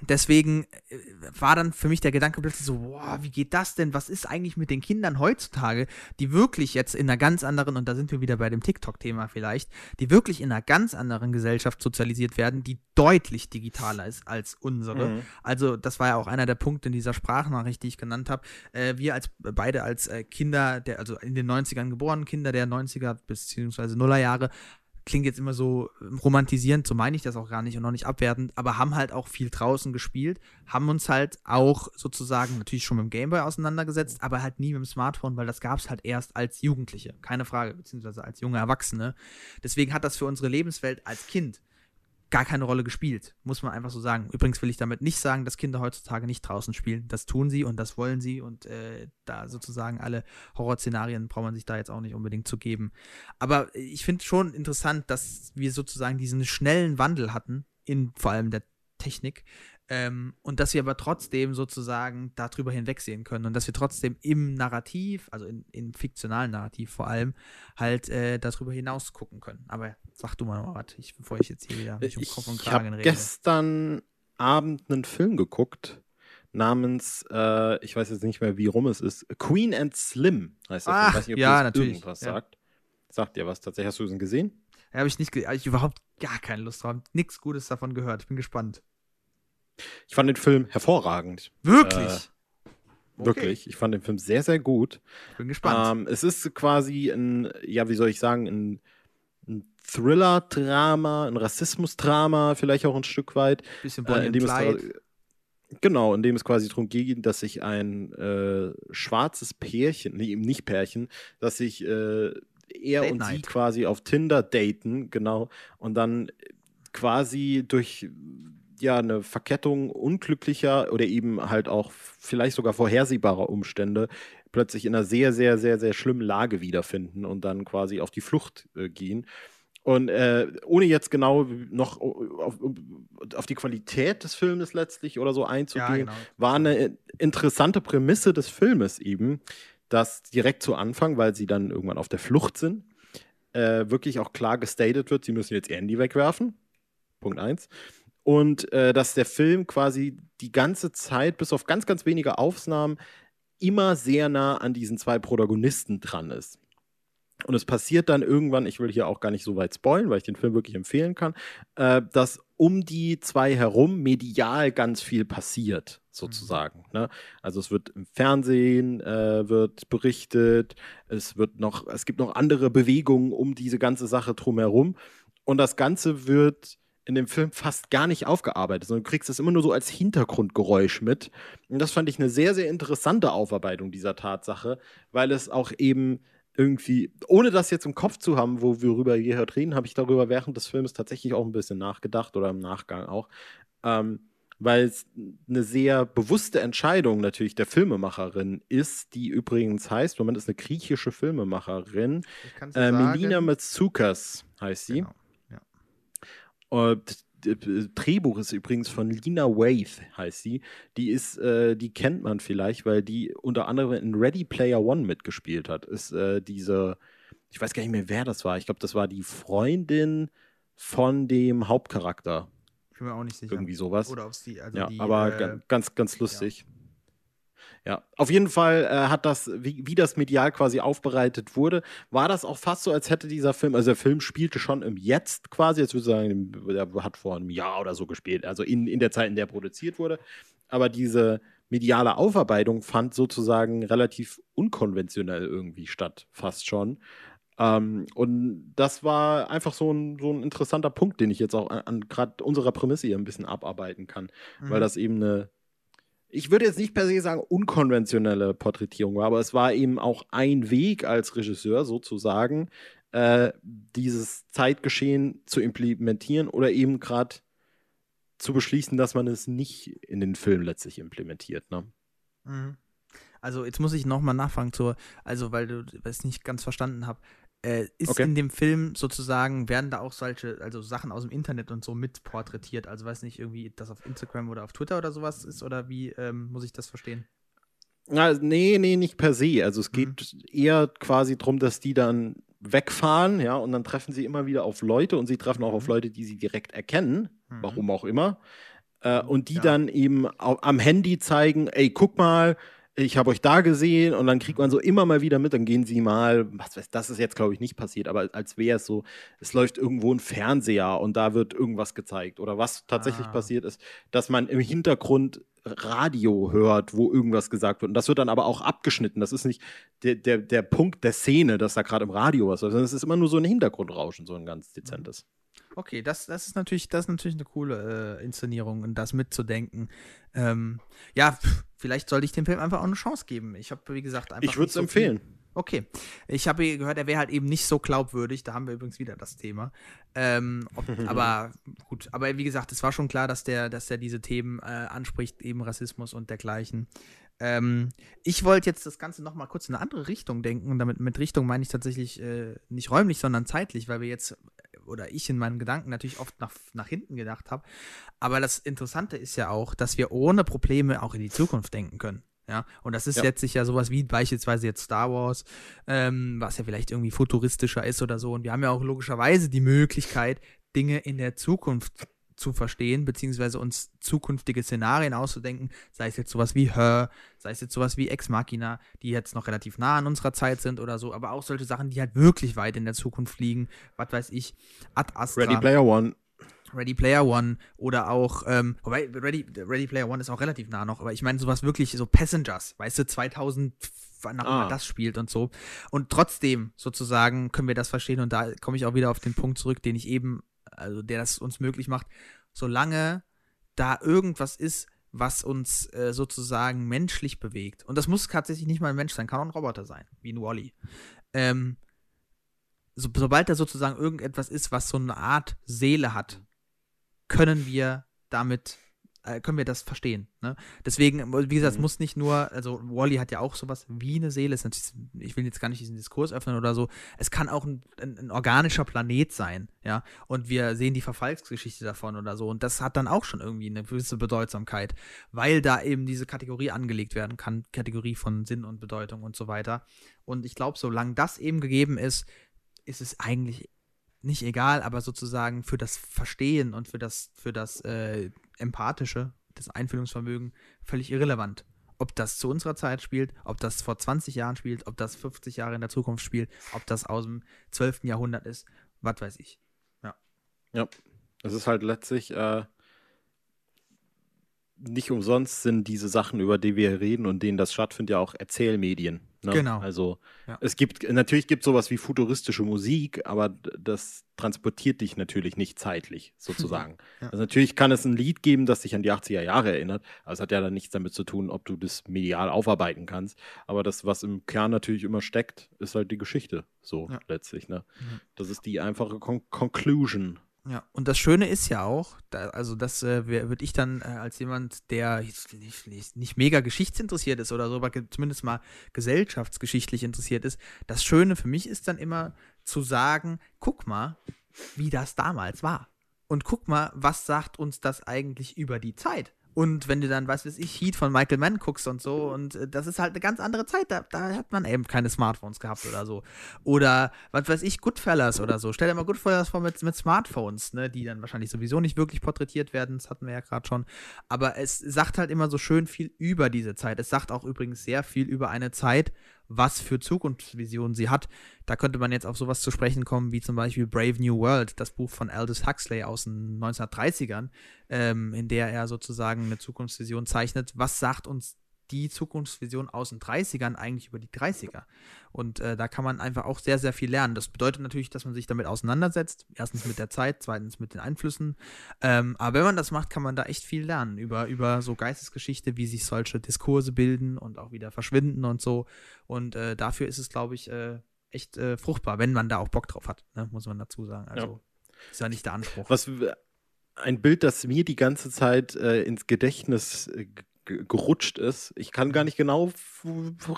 deswegen äh, war dann für mich der Gedanke plötzlich so, boah, wie geht das denn? Was ist eigentlich mit den Kindern heutzutage, die wirklich jetzt in einer ganz anderen, und da sind wir wieder bei dem TikTok-Thema vielleicht, die wirklich in einer ganz anderen Gesellschaft sozialisiert werden, die deutlich digitaler ist als unsere. Mhm. Also, das war ja auch einer der Punkte in dieser Sprachnachricht, die ich genannt habe. Äh, wir als beide als äh, Kinder, der, also in den 90ern geborenen Kinder der 90er bzw. Nullerjahre, klingt jetzt immer so ähm, romantisierend, so meine ich das auch gar nicht und auch nicht abwertend, aber haben halt auch viel draußen gespielt, haben uns halt auch sozusagen natürlich schon mit dem Gameboy auseinandergesetzt, aber halt nie mit dem Smartphone, weil das gab es halt erst als Jugendliche, keine Frage, beziehungsweise als junge Erwachsene. Deswegen hat das für unsere Lebenswelt als Kind gar keine Rolle gespielt, muss man einfach so sagen. Übrigens will ich damit nicht sagen, dass Kinder heutzutage nicht draußen spielen. Das tun sie und das wollen sie und äh, da sozusagen alle Horrorszenarien braucht man sich da jetzt auch nicht unbedingt zu geben. Aber ich finde schon interessant, dass wir sozusagen diesen schnellen Wandel hatten, in vor allem der Technik, ähm, und dass wir aber trotzdem sozusagen darüber hinwegsehen können und dass wir trotzdem im Narrativ, also in, im fiktionalen Narrativ vor allem, halt äh, darüber hinaus gucken können. Aber sag du mal noch was, ich, bevor ich jetzt hier wieder mich um Kopf und Ich Kragen habe rede. gestern Abend einen Film geguckt namens, äh, ich weiß jetzt nicht mehr, wie rum es ist, Queen and Slim heißt Film. Ach, Ich weiß nicht, ob ja, das natürlich, irgendwas ja. sagt. Sagt dir was tatsächlich? Hast du den gesehen? Ja, habe ich nicht, ge- hab ich überhaupt gar keine Lust drauf, nichts Gutes davon gehört. Ich bin gespannt. Ich fand den Film hervorragend. Wirklich? Wirklich. Ich fand den Film sehr, sehr gut. Bin gespannt. Ähm, es ist quasi ein, ja, wie soll ich sagen, ein, ein Thriller-Drama, ein Rassismus-Drama, vielleicht auch ein Stück weit. Bisschen Äh, Bonnie in und dem es Clyde. quasi- genau, in dem es quasi darum geht, dass sich ein äh, schwarzes Pärchen, nee, eben nicht Pärchen, dass sich äh, er Date und sie Night. quasi auf Tinder daten, genau, und dann quasi durch ja eine Verkettung unglücklicher oder eben halt auch vielleicht sogar vorhersehbarer Umstände plötzlich in einer sehr, sehr, sehr, sehr schlimmen Lage wiederfinden und dann quasi auf die Flucht äh, gehen. Und äh, ohne jetzt genau noch auf, auf die Qualität des Filmes letztlich oder so einzugehen, genau. war eine interessante Prämisse des Filmes eben, dass direkt zu Anfang, weil sie dann irgendwann auf der Flucht sind, äh, wirklich auch klar gestated wird, sie müssen jetzt ihr Handy wegwerfen. Punkt eins. Und äh, dass der Film quasi die ganze Zeit, bis auf ganz, ganz wenige Aufnahmen, immer sehr nah an diesen zwei Protagonisten dran ist. Und es passiert dann irgendwann, ich will hier auch gar nicht so weit spoilen, weil ich den Film wirklich empfehlen kann, äh, dass um die zwei herum medial ganz viel passiert, sozusagen. Ne? Also es wird im Fernsehen äh, wird berichtet, es wird noch, es gibt noch andere Bewegungen um diese ganze Sache drumherum. Und das Ganze wird in dem Film fast gar nicht aufgearbeitet, sondern du kriegst es immer nur so als Hintergrundgeräusch mit. Und das fand ich eine sehr, sehr interessante Aufarbeitung dieser Tatsache, weil es auch eben irgendwie, ohne das jetzt im Kopf zu haben, wo wir darüber gehört reden, habe ich darüber während des Films tatsächlich auch ein bisschen nachgedacht oder im Nachgang auch. Ähm, weil es eine sehr bewusste Entscheidung natürlich der Filmemacherin ist, die übrigens heißt, Moment, ist eine griechische Filmemacherin, Ich äh. Melina Matsoukas heißt sie. Genau. D- d- Drehbuch ist übrigens von Lina Waith, heißt sie. Die ist, äh, die kennt man vielleicht, weil die unter anderem in Ready Player One mitgespielt hat. Ist äh, diese, ich weiß gar nicht mehr, wer das war. Ich glaube, das war die Freundin von dem Hauptcharakter. Ich bin mir auch nicht sicher. Irgendwie sowas. Oder aufs die, also ja, die, aber äh, ga- ganz, ganz lustig. Ja, auf jeden Fall äh, hat das, wie, wie das medial quasi aufbereitet wurde, war das auch fast so, als hätte dieser Film, also der Film spielte schon im Jetzt quasi, jetzt würde ich sagen, der hat vor einem Jahr oder so gespielt, also in, in der Zeit, in der produziert wurde. Aber diese mediale Aufarbeitung fand sozusagen relativ unkonventionell irgendwie statt, fast schon. Ähm, und das war einfach so ein, so ein interessanter Punkt, den ich jetzt auch an, an gerade unserer Prämisse hier ein bisschen abarbeiten kann weil mhm. das eben eine, ich würde jetzt nicht per se sagen, unkonventionelle Porträtierung war, aber es war eben auch ein Weg als Regisseur sozusagen, äh, dieses Zeitgeschehen zu implementieren oder eben gerade zu beschließen, dass man es nicht in den Film letztlich implementiert. Ne? Mhm. Also jetzt muss ich nochmal nachfragen zur, also weil du es nicht ganz verstanden habe. Äh, ist Okay. in dem Film sozusagen, werden da auch solche, also Sachen aus dem Internet und so mit porträtiert? Also weiß nicht, irgendwie das auf Instagram oder auf Twitter oder sowas ist oder wie ähm, muss ich das verstehen? Na, nee, nee, nicht per se. Also es geht eher quasi darum, dass die dann wegfahren, ja, und dann treffen sie immer wieder auf Leute und sie treffen auch auf Mhm. Leute, die sie direkt erkennen, Mhm. warum auch immer. Äh, und die Ja. dann eben am Handy zeigen, ey, guck mal, ich habe euch da gesehen und dann kriegt man so immer mal wieder mit, dann gehen sie mal, was weiß, das ist jetzt glaube ich nicht passiert, aber als wäre es so, es läuft irgendwo ein Fernseher und da wird irgendwas gezeigt oder was tatsächlich Ah. passiert ist, dass man im Hintergrund Radio hört, wo irgendwas gesagt wird und das wird dann aber auch abgeschnitten, das ist nicht der, der, der Punkt der Szene, dass da gerade im Radio was ist, sondern es ist immer nur so ein Hintergrundrauschen, so ein ganz dezentes. Okay, das, das ist natürlich, das ist natürlich eine coole äh, Inszenierung und das mitzudenken. Ähm, ja, vielleicht sollte ich dem Film einfach auch eine Chance geben. Ich habe, wie gesagt, einfach. Ich würde es so viel- empfehlen. Okay. Ich habe gehört, er wäre halt eben nicht so glaubwürdig. Da haben wir übrigens wieder das Thema. Ähm, ob, aber gut, aber wie gesagt, es war schon klar, dass der, dass der diese Themen äh, anspricht, eben Rassismus und dergleichen. Ähm, ich wollte jetzt das Ganze noch mal kurz in eine andere Richtung denken. Und damit mit Richtung meine ich tatsächlich äh, nicht räumlich, sondern zeitlich, weil wir jetzt oder ich in meinen Gedanken natürlich oft nach, nach hinten gedacht habe. Aber das Interessante ist ja auch, dass wir ohne Probleme auch in die Zukunft denken können. Ja, und das ist Ja. letztlich ja sowas wie beispielsweise jetzt Star Wars, ähm, was ja vielleicht irgendwie futuristischer ist oder so. Und wir haben ja auch logischerweise die Möglichkeit, Dinge in der Zukunft zu verstehen, beziehungsweise uns zukünftige Szenarien auszudenken, sei es jetzt sowas wie Her, sei es jetzt sowas wie Ex Machina, die jetzt noch relativ nah an unserer Zeit sind oder so, aber auch solche Sachen, die halt wirklich weit in der Zukunft liegen, was weiß ich, Ad Astra. Ready Player One. Ready Player One oder auch, ähm, wobei Ready, Ready Player One ist auch relativ nah noch, aber ich meine sowas wirklich so Passengers, weißt du, 2000, wann auch Ah. immer das spielt und so. Und trotzdem sozusagen können wir das verstehen und da komme ich auch wieder auf den Punkt zurück, den ich eben, also der das uns möglich macht, solange da irgendwas ist, was uns äh, sozusagen menschlich bewegt. Und das muss tatsächlich nicht mal ein Mensch sein, kann auch ein Roboter sein, wie ein Wally. Ähm, so, sobald da sozusagen irgendetwas ist, was so eine Art Seele hat, können wir damit, können wir das verstehen. Ne? Deswegen, wie gesagt, es Mhm. muss nicht nur, also Wally hat ja auch sowas wie eine Seele, ist natürlich, ich will jetzt gar nicht diesen Diskurs öffnen oder so, es kann auch ein, ein, ein organischer Planet sein, ja, und wir sehen die Verfallsgeschichte davon oder so, und das hat dann auch schon irgendwie eine gewisse Bedeutsamkeit, weil da eben diese Kategorie angelegt werden kann, Kategorie von Sinn und Bedeutung und so weiter. Und ich glaube, solange das eben gegeben ist, ist es eigentlich nicht egal, aber sozusagen für das Verstehen und für das, für das äh, Empathische, das Einfühlungsvermögen völlig irrelevant. Ob das zu unserer Zeit spielt, ob das vor 20 Jahren spielt, ob das 50 Jahre in der Zukunft spielt, ob das aus dem 12. Jahrhundert ist, was weiß ich. Es ist halt letztlich äh, nicht umsonst sind diese Sachen, über die wir reden und denen das stattfindet, ja auch Erzählmedien. Ne? Genau. Also Ja. es gibt, natürlich gibt es sowas wie futuristische Musik, aber das transportiert dich natürlich nicht zeitlich, sozusagen. Ja. Also natürlich kann es ein Lied geben, das dich an die 80er Jahre erinnert, aber es hat ja dann nichts damit zu tun, ob du das medial aufarbeiten kannst. Aber das, was im Kern natürlich immer steckt, ist halt die Geschichte, so Ja. letztlich. Ne? Mhm. Das ist die einfache Con Conclusion. Ja, und das Schöne ist ja auch, da, also das äh, würde ich dann äh, als jemand, der nicht, nicht, nicht mega geschichtsinteressiert ist oder so, aber zumindest mal gesellschaftsgeschichtlich interessiert ist, das Schöne für mich ist dann immer zu sagen, guck mal, wie das damals war. Und guck mal, was sagt uns das eigentlich über die Zeit? Und wenn du dann, was weiß ich, Heat von Michael Mann guckst und so, und äh, das ist halt eine ganz andere Zeit, da, da hat man eben keine Smartphones gehabt oder so. Oder, was weiß ich, Goodfellas oder so. Stell dir mal Goodfellas vor mit, mit Smartphones, ne, die dann wahrscheinlich sowieso nicht wirklich porträtiert werden, das hatten wir ja gerade schon. Aber es sagt halt immer so schön viel über diese Zeit. Es sagt auch übrigens sehr viel über eine Zeit, was für Zukunftsvisionen sie hat. Da könnte man jetzt auf sowas zu sprechen kommen, wie zum Beispiel Brave New World, das Buch von Aldous Huxley aus den 1930ern, ähm, in der er sozusagen eine Zukunftsvision zeichnet. Was sagt uns die Zukunftsvision aus den 30ern eigentlich über die 30er? Und äh, da kann man einfach auch sehr, sehr viel lernen. Das bedeutet natürlich, dass man sich damit auseinandersetzt. Erstens mit der Zeit, zweitens mit den Einflüssen. Ähm, aber wenn man das macht, kann man da echt viel lernen über, über so Geistesgeschichte, wie sich solche Diskurse bilden und auch wieder verschwinden und so. Und äh, dafür ist es, glaube ich, äh, echt äh, fruchtbar, wenn man da auch Bock drauf hat, ne? muss man dazu sagen. Also ist ja nicht der Anspruch. Was ein Bild, das mir die ganze Zeit äh, ins Gedächtnis äh, gerutscht ist, ich kann gar nicht genau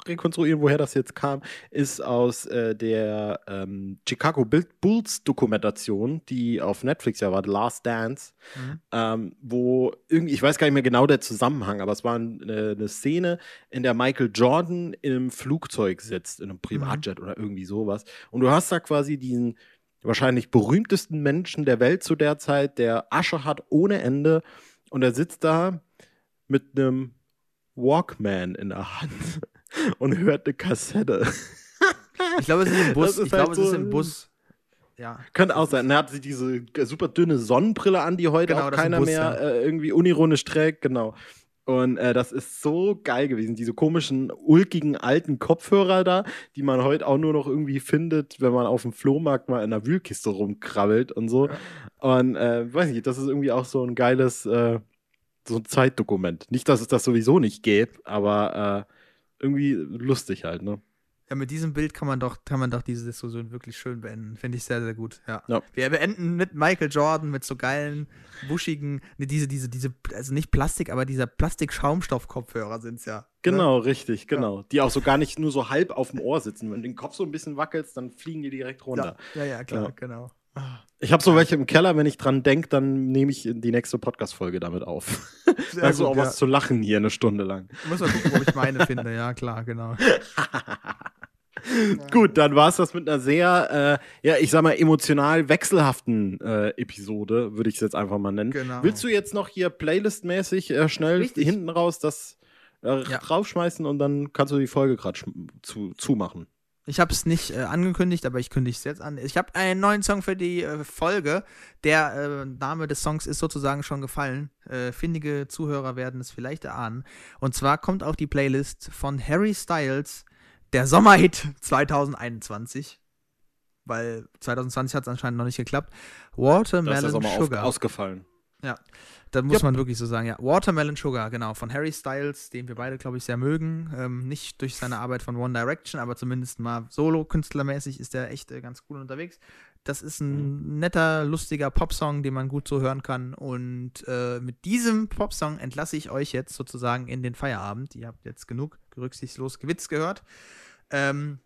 rekonstruieren, woher das jetzt kam, ist aus äh, der ähm, Chicago Bulls Dokumentation, die auf Netflix ja war, The Last Dance, Mhm. ähm, wo irgendwie, ich weiß gar nicht mehr genau der Zusammenhang, aber es war eine, eine Szene, in der Michael Jordan in einem Flugzeug sitzt, in einem Privatjet oder irgendwie sowas. Und du hast da quasi diesen wahrscheinlich berühmtesten Menschen der Welt zu der Zeit, der Asche hat ohne Ende. Und er sitzt da mit einem Walkman in der Hand und hört eine Kassette. Ich glaube, es ist im Bus. Ist ich glaube, halt es ist so- im Bus. Ja. Könnte auch sein. Er hat sich diese super dünne Sonnenbrille an, die heute Genau, auch keiner Bus, mehr ja. äh, irgendwie unironisch trägt. Genau. Und äh, das ist so geil gewesen. Diese komischen, ulkigen, alten Kopfhörer da, die man heute auch nur noch irgendwie findet, wenn man auf dem Flohmarkt mal in einer Wühlkiste rumkrabbelt und so. Und äh, weiß nicht, das ist irgendwie auch so ein geiles, äh, so ein Zeitdokument. Nicht, dass es das sowieso nicht gäbe, aber äh, irgendwie lustig halt, ne? Ja, mit diesem Bild kann man doch, kann man doch diese Diskussion wirklich schön beenden. Finde ich sehr, sehr gut. Ja. Ja. Wir beenden mit Michael Jordan, mit so geilen, buschigen, ne, diese, diese, diese, also nicht Plastik, aber dieser Plastik-Schaumstoff-Kopfhörer sind es ja. Genau, richtig, genau. Die auch so gar nicht nur so halb auf dem Ohr sitzen. Wenn du den Kopf so ein bisschen wackelst, dann fliegen die direkt Ne? runter. Ja, ja, ja, klar, Ja. genau. Ich habe so welche im Keller, wenn ich dran denke, dann nehme ich die nächste Podcast-Folge damit auf. Sehr also gut, auch ja. was zu lachen hier eine Stunde lang. Muss mal gucken, ob ich meine finde. Ja, klar, genau. Gut, dann war es das mit einer sehr, äh, ja, ich sag mal, emotional wechselhaften äh, Episode, würde ich es jetzt einfach mal nennen. Genau. Willst du jetzt noch hier playlistmäßig äh, schnell Richtig. hinten raus das äh, Ja. draufschmeißen und dann kannst du die Folge gerade zu, zumachen? Ich habe es nicht äh, angekündigt, aber ich kündige es jetzt an. Ich habe einen neuen Song für die äh, Folge. Der äh, Name des Songs ist sozusagen schon gefallen. Äh, findige Zuhörer werden es vielleicht erahnen. Und zwar kommt auf die Playlist von Harry Styles der Sommerhit 2021. Weil 2020 hat es anscheinend noch nicht geklappt. Da ist Watermelon der Sommer auf, Sugar. Ausgefallen. Da muss Yep. man wirklich so sagen, ja. Watermelon Sugar, genau, von Harry Styles, den wir beide, glaube ich, sehr mögen. Ähm, nicht durch seine Arbeit von One Direction, aber zumindest mal solo-künstlermäßig ist der echt äh, ganz cool unterwegs. Das ist ein netter, lustiger Popsong, den man gut so hören kann. Und äh, mit diesem Popsong entlasse ich euch jetzt sozusagen in den Feierabend. Ihr habt jetzt genug rücksichtslos Gewitz gehört. Ähm,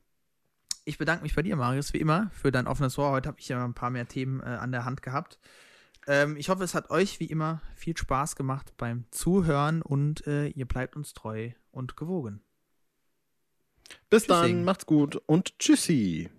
ich bedanke mich bei dir, Marius, wie immer, für dein offenes Ohr. Heute habe ich ja ein paar mehr Themen äh, an der Hand gehabt. Ähm, ich hoffe, es hat euch wie immer viel Spaß gemacht beim Zuhören und äh, ihr bleibt uns treu und gewogen. Bis Tschüssing. dann, macht's gut und tschüssi.